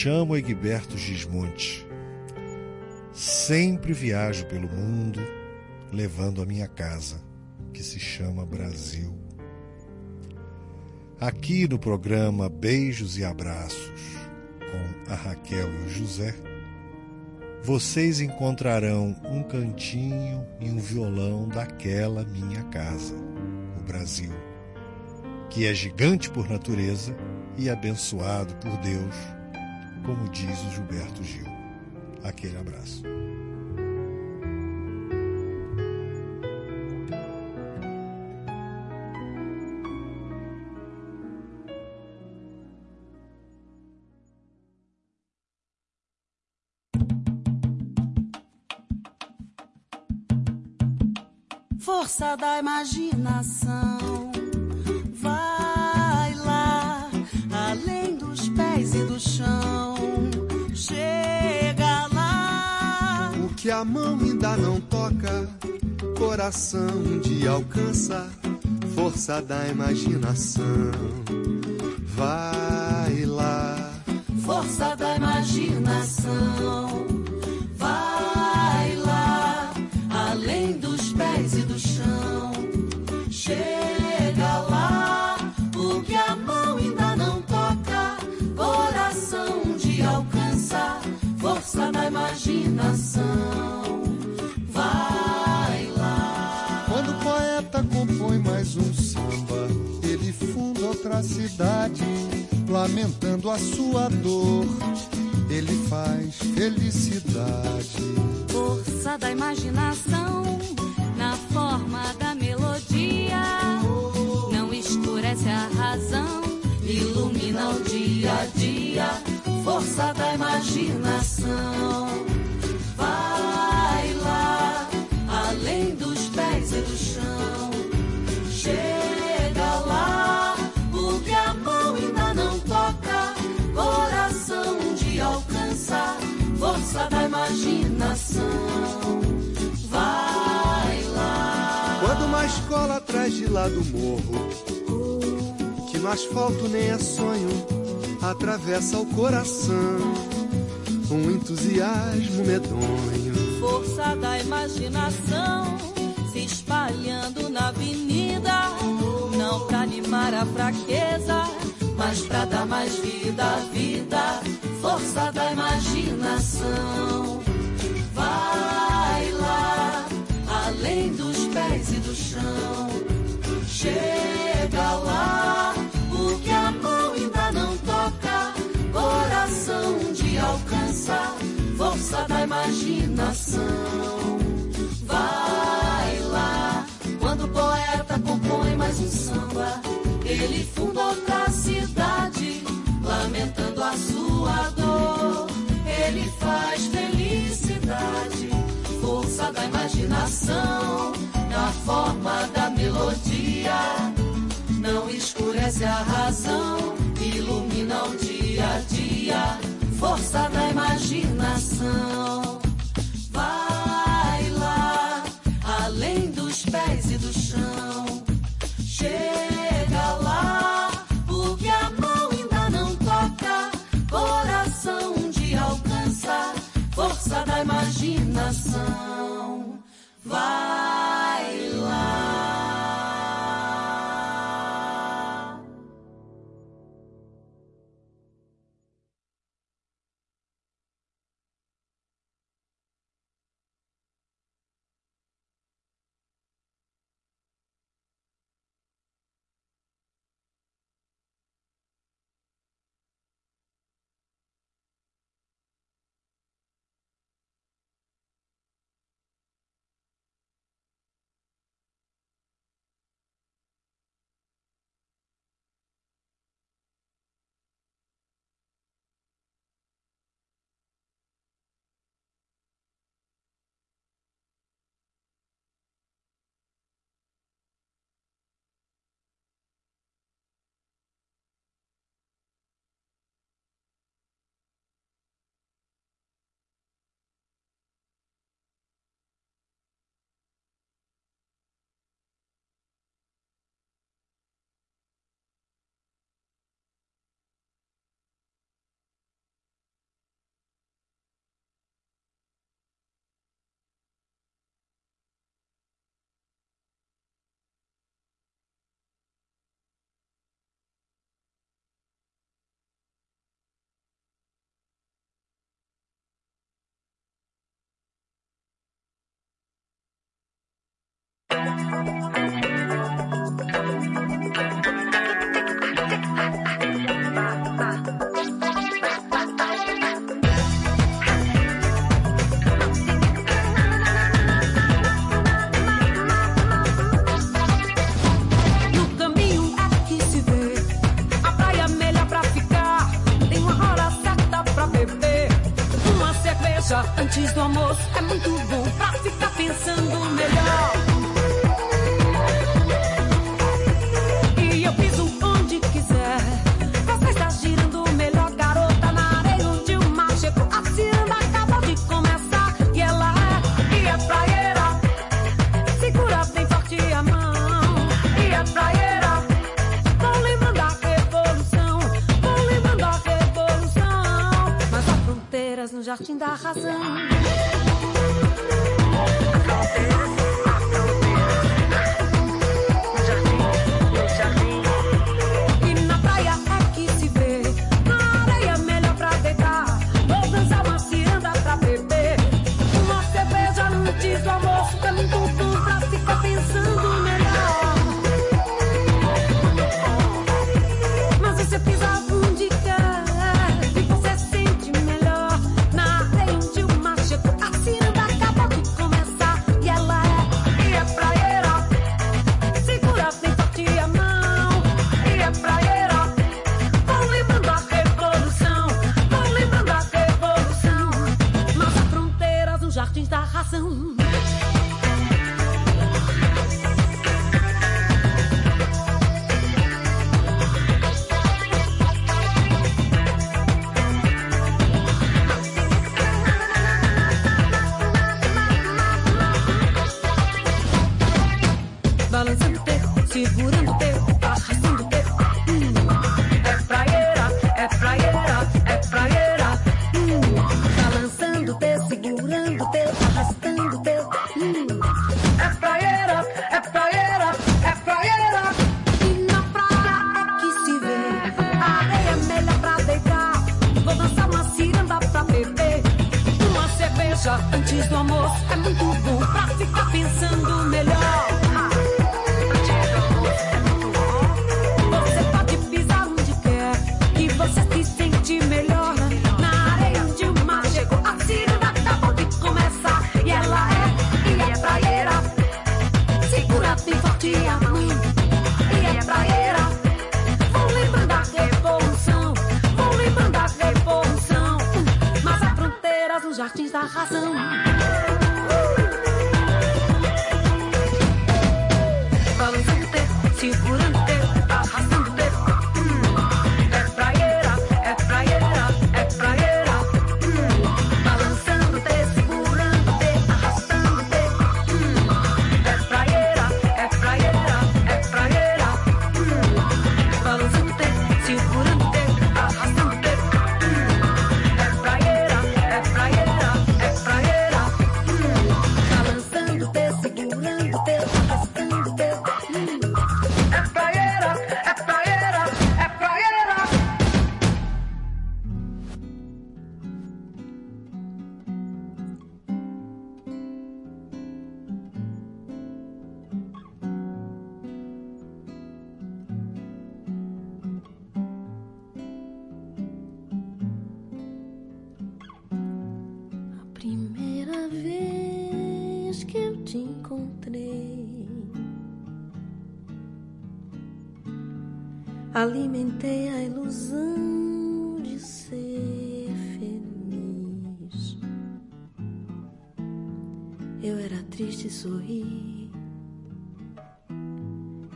chamo Egberto Gismonte. Sempre viajo pelo mundo levando a minha casa, que se chama Brasil. Aqui no programa Beijos e Abraços, com a Raquel e o José, vocês encontrarão um cantinho e um violão daquela minha casa, o Brasil, que é gigante por natureza e abençoado por Deus, como diz o Gilberto Gil. Aquele abraço. Força da imaginação. Mão ainda não toca, coração de alcança, força da imaginação. Vai lá, Força da imaginação. Vai lá, além dos pés e do chão. Chega lá, o que a mão ainda não toca. Coração de alcançar, força da imaginação. Outra cidade, lamentando a sua dor. Ele faz felicidade. Força da imaginação na forma da melodia. Não escurece a razão, ilumina o dia a dia, força da imaginação. Vai lá, além dos pés e do chão. Força da imaginação. Vai lá. Quando uma escola atrás de lá do morro, que no asfalto nem é sonho, atravessa o coração um entusiasmo medonho. força da imaginação se espalhando na avenida, não pra animar a fraqueza, mas pra dar mais vida à vida, força da imaginação. Vai lá, além dos pés e do chão, chega lá, o que a mão ainda não toca, coração de alcançar, força da imaginação. Vai lá, quando o poeta compõe mais um samba, ele funda forma da melodia. Não escurece a razão, ilumina o dia a dia, força da imaginação. Vai lá, além dos pés e do chão. Chega lá, o que a mão ainda não toca, coração de alcançar, força da imaginação. Vai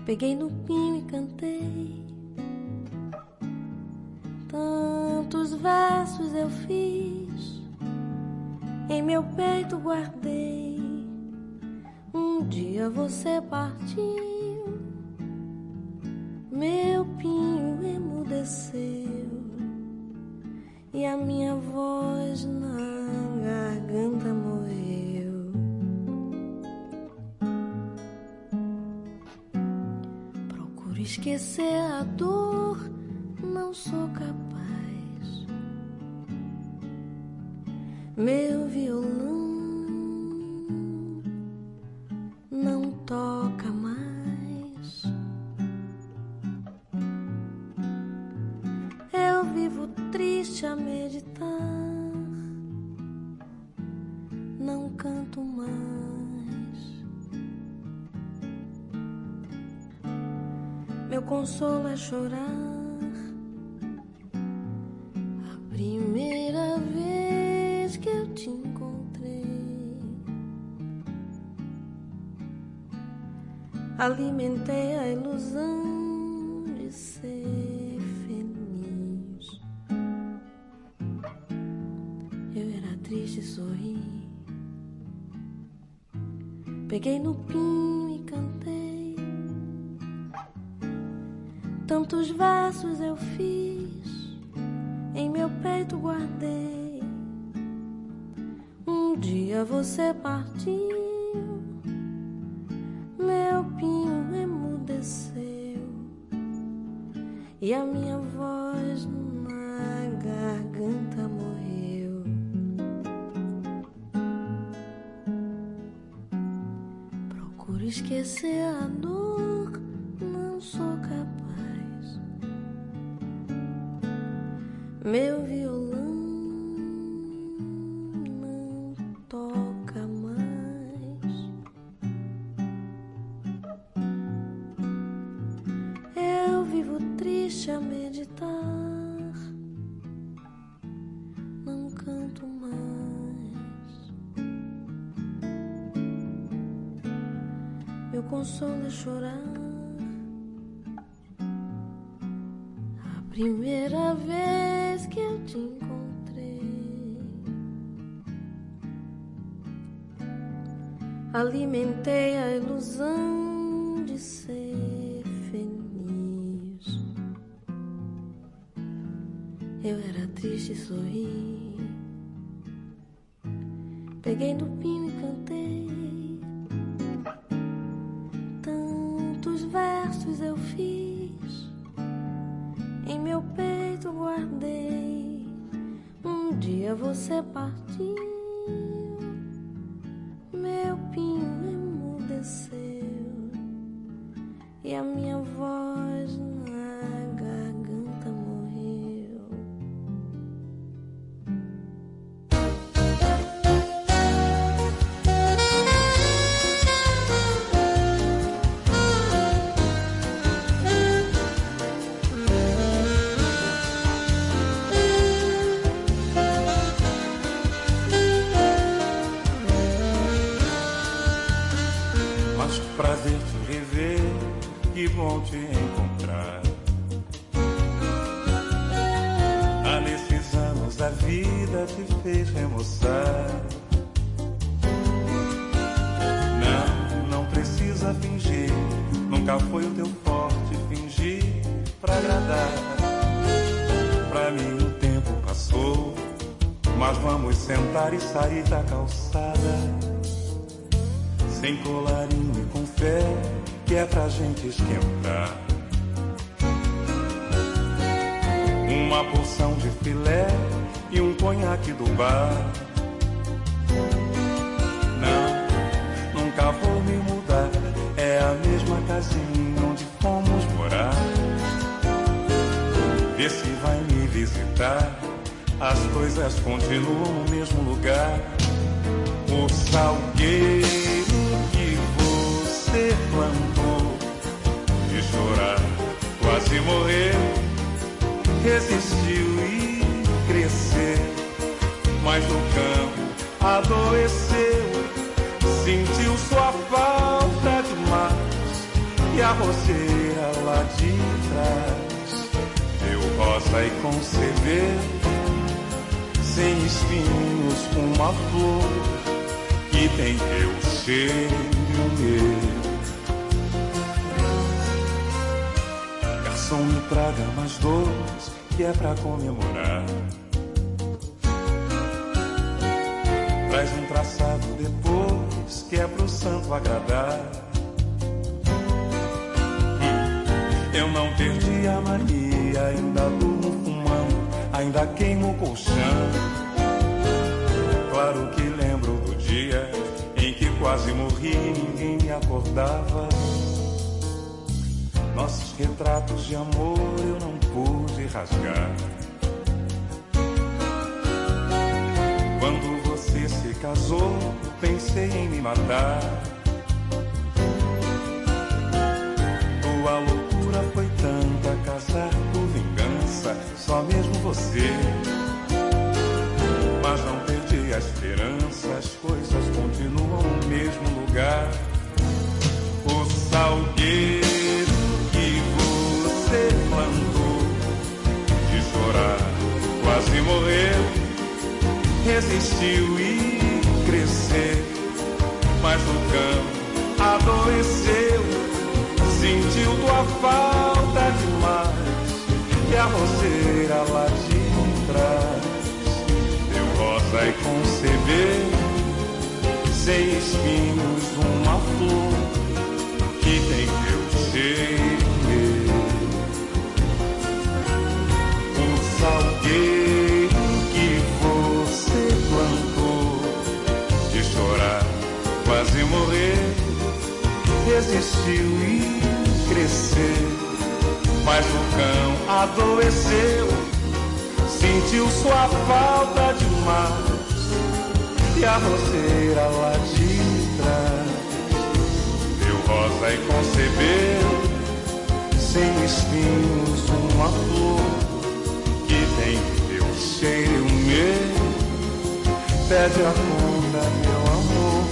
peguei no chorar. A primeira vez que eu te encontrei, alimentei a ilusão de ser feliz. Eu era triste e sorri. Peguei no pinho e cantei. Tantos versos eu fiz, em meu peito guardei. Um dia você partiu, meu pinho emudeceu e a minha Traz um traçado depois que é pro santo agradar. Eu não perdi a mania, ainda durmo fumando, ainda queimo o colchão. Claro que lembro do dia em que quase morri e ninguém me acordava. Nossos retratos de amor eu não pude rasgar. Casou, pensei em me matar. Tua loucura foi tanta, casar por vingança, só mesmo você. Mas não perdi a esperança, as coisas continuam no mesmo lugar. O salgueiro que você plantou, de chorar, quase morreu resistiu cresceu, mas o cão adoeceu, sentiu tua falta demais e a roceira lá de trás deu rosa e concebeu sem espinhos uma flor que tem teu cheiro. O salgueiro resistiu e cresceu, mas o cão adoeceu, sentiu sua falta demais. E a roceira lá de trás deu rosa e concebeu sem espinhos uma flor que tem teu cheiro e o meu. Pede a conta meu amor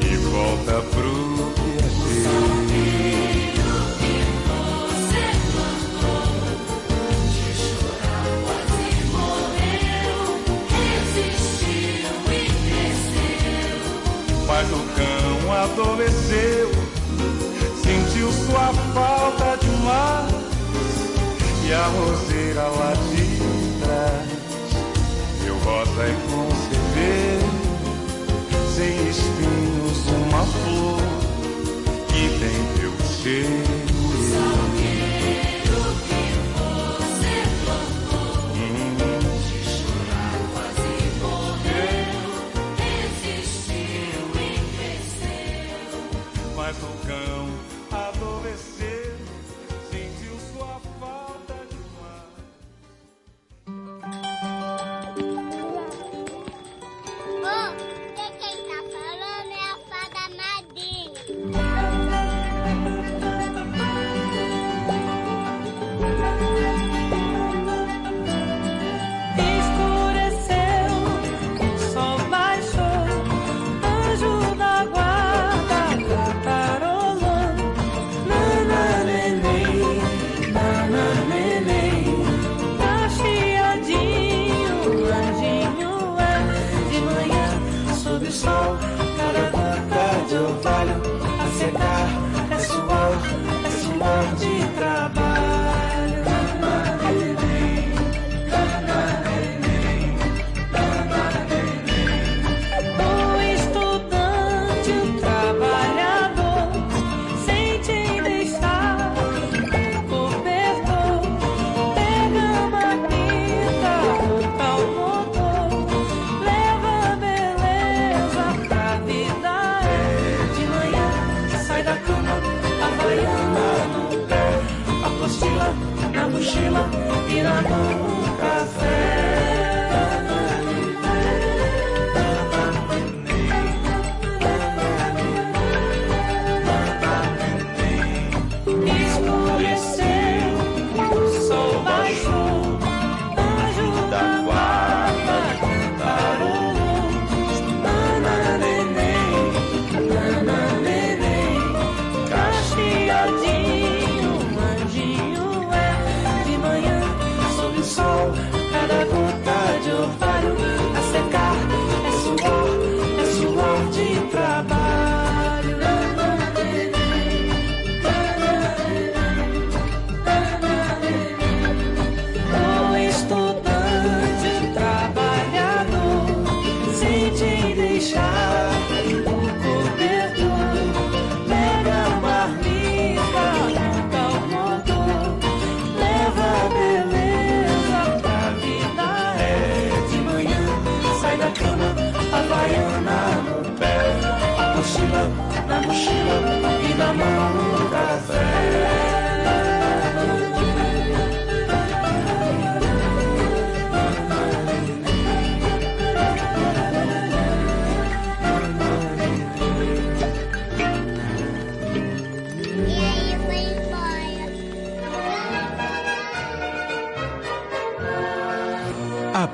e volta pro cão adoeceu, sentiu sua falta demais e a roseira lá de trás deu rosa e concebeu sem espinhos uma flor que tem teu cheiro.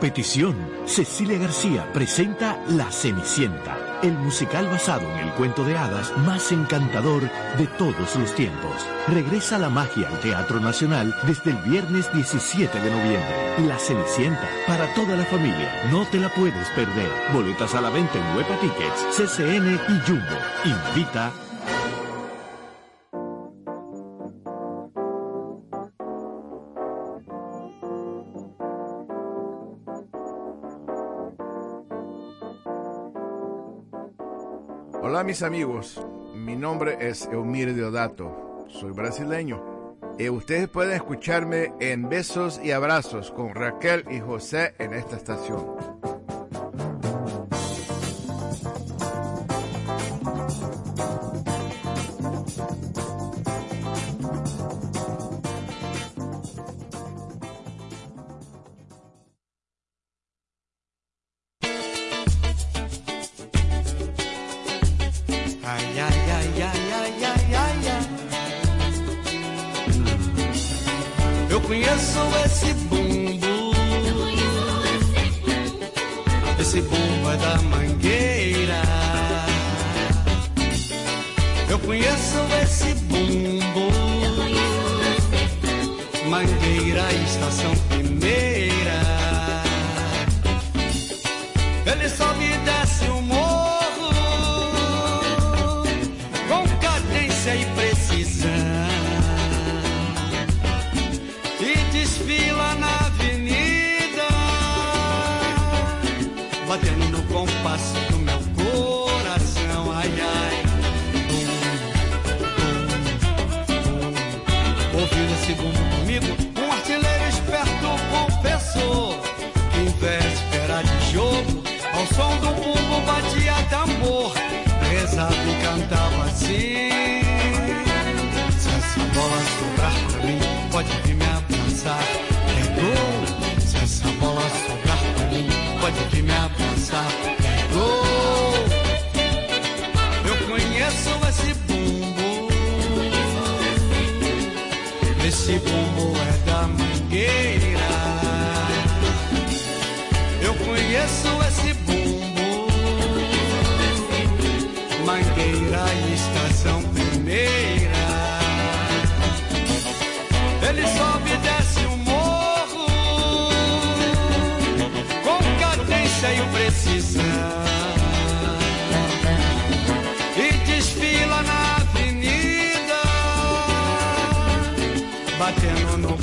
Petición, Cecilia García presenta La Cenicienta, el musical basado en el cuento de hadas más encantador de todos los tiempos. Regresa la magia al Teatro Nacional desde el viernes 17 de noviembre. La Cenicienta, para toda la familia, no te la puedes perder. Boletas a la venta en Huepa Tickets, CCN y Jumbo. Invita mis amigos, mi nombre es Eumir Deodato, soy brasileño. Y ustedes pueden escucharme en Besos y Abrazos con Raquel y José en esta estación.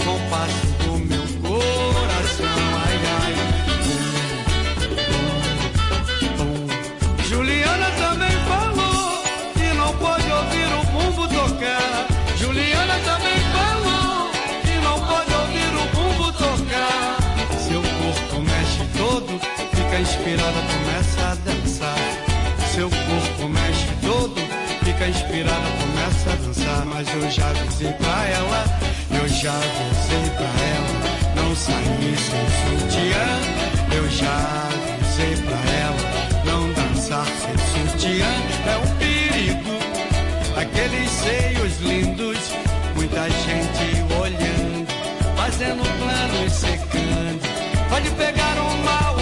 Compasso do meu coração. Ai, ai. Juliana também falou que não pode ouvir o bumbo tocar. Juliana também falou que não pode ouvir o bumbo tocar. Seu corpo mexe todo, fica inspirada, começa a dançar. Seu corpo mexe todo, fica inspirada, começa a dançar. Mas eu já avisei pra ela, já avisei pra ela, não sair sem sutiã. Eu já avisei pra ela, não dançar sem sutiã. É um perigo, aqueles seios lindos, muita gente olhando, fazendo planos secando. Pode pegar um mal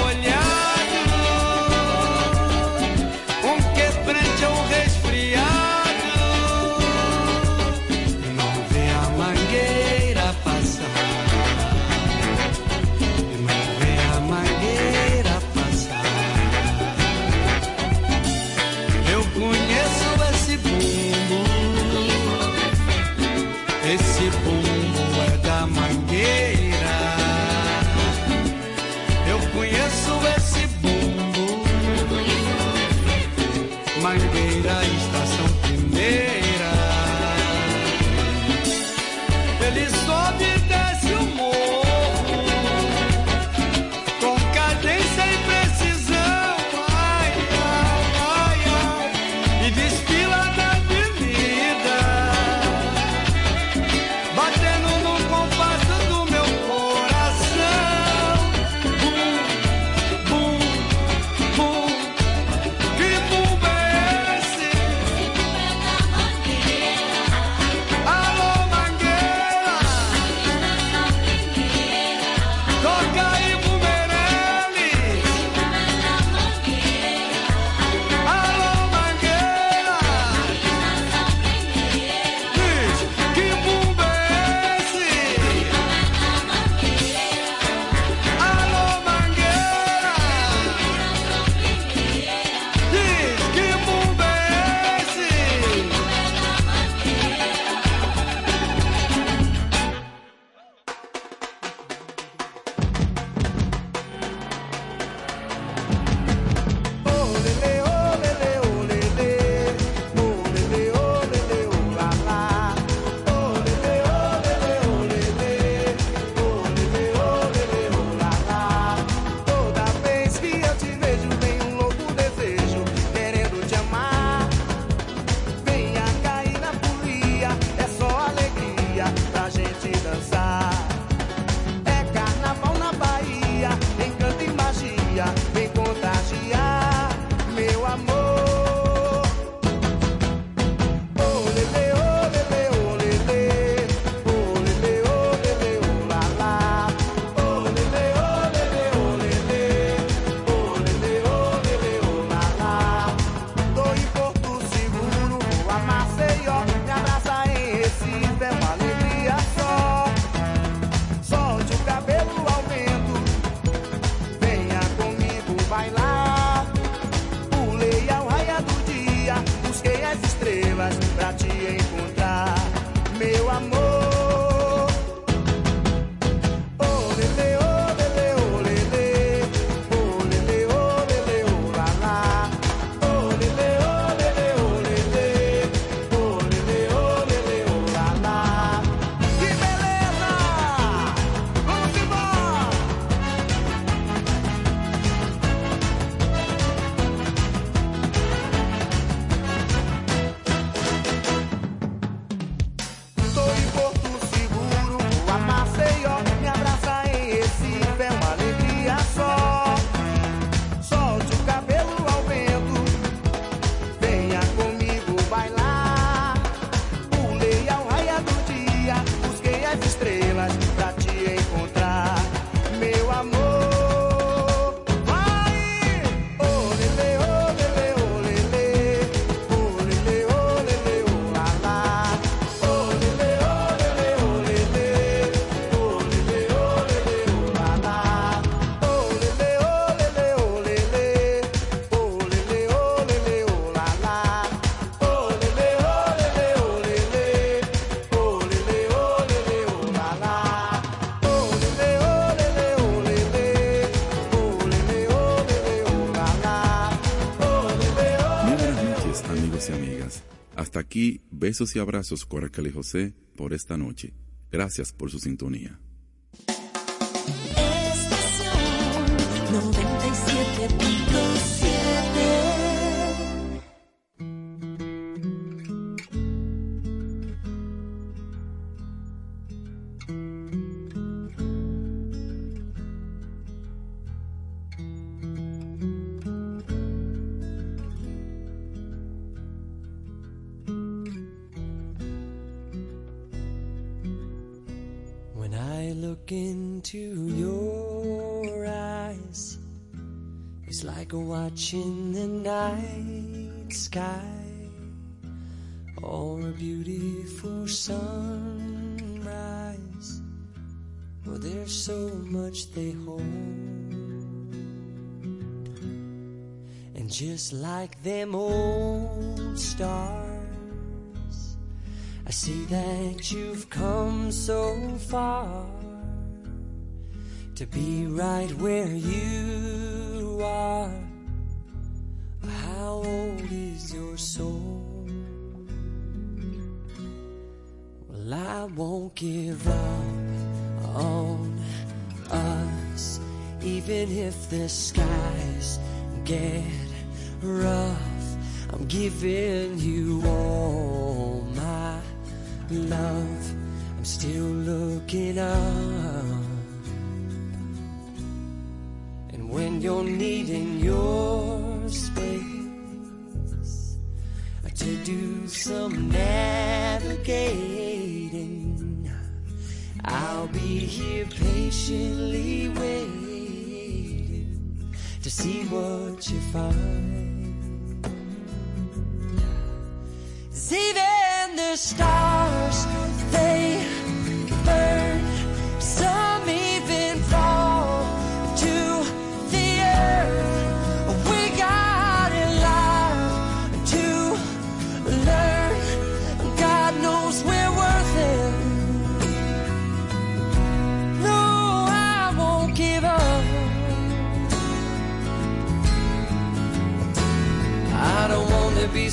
besos y abrazos y José por esta noche. Gracias por su sintonía. Just like them old stars, I see that you've come so far to be right where you are. How old is your soul? Well, I won't give up on us, even if the skies get rough. I'm giving you all my love. I'm still looking up. And when you're needing your space to do some navigating, I'll be here patiently waiting to see what you find. Stop.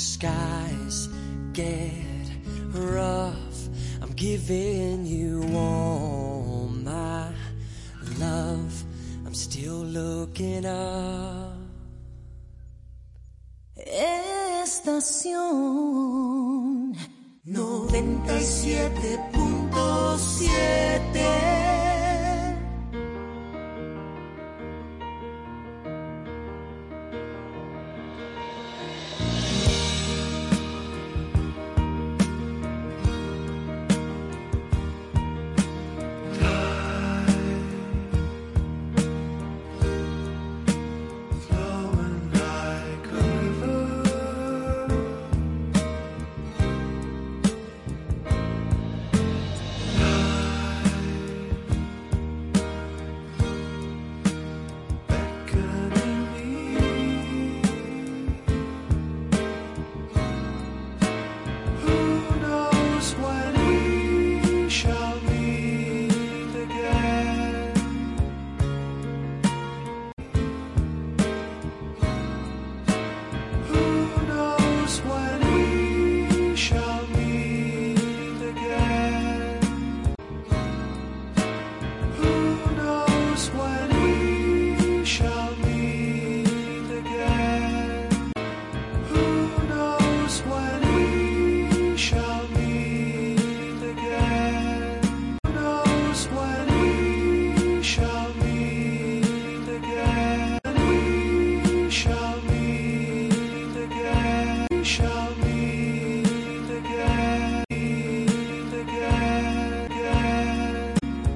Skies get rough. I'm giving you all my love. I'm still looking up. Estación 97.7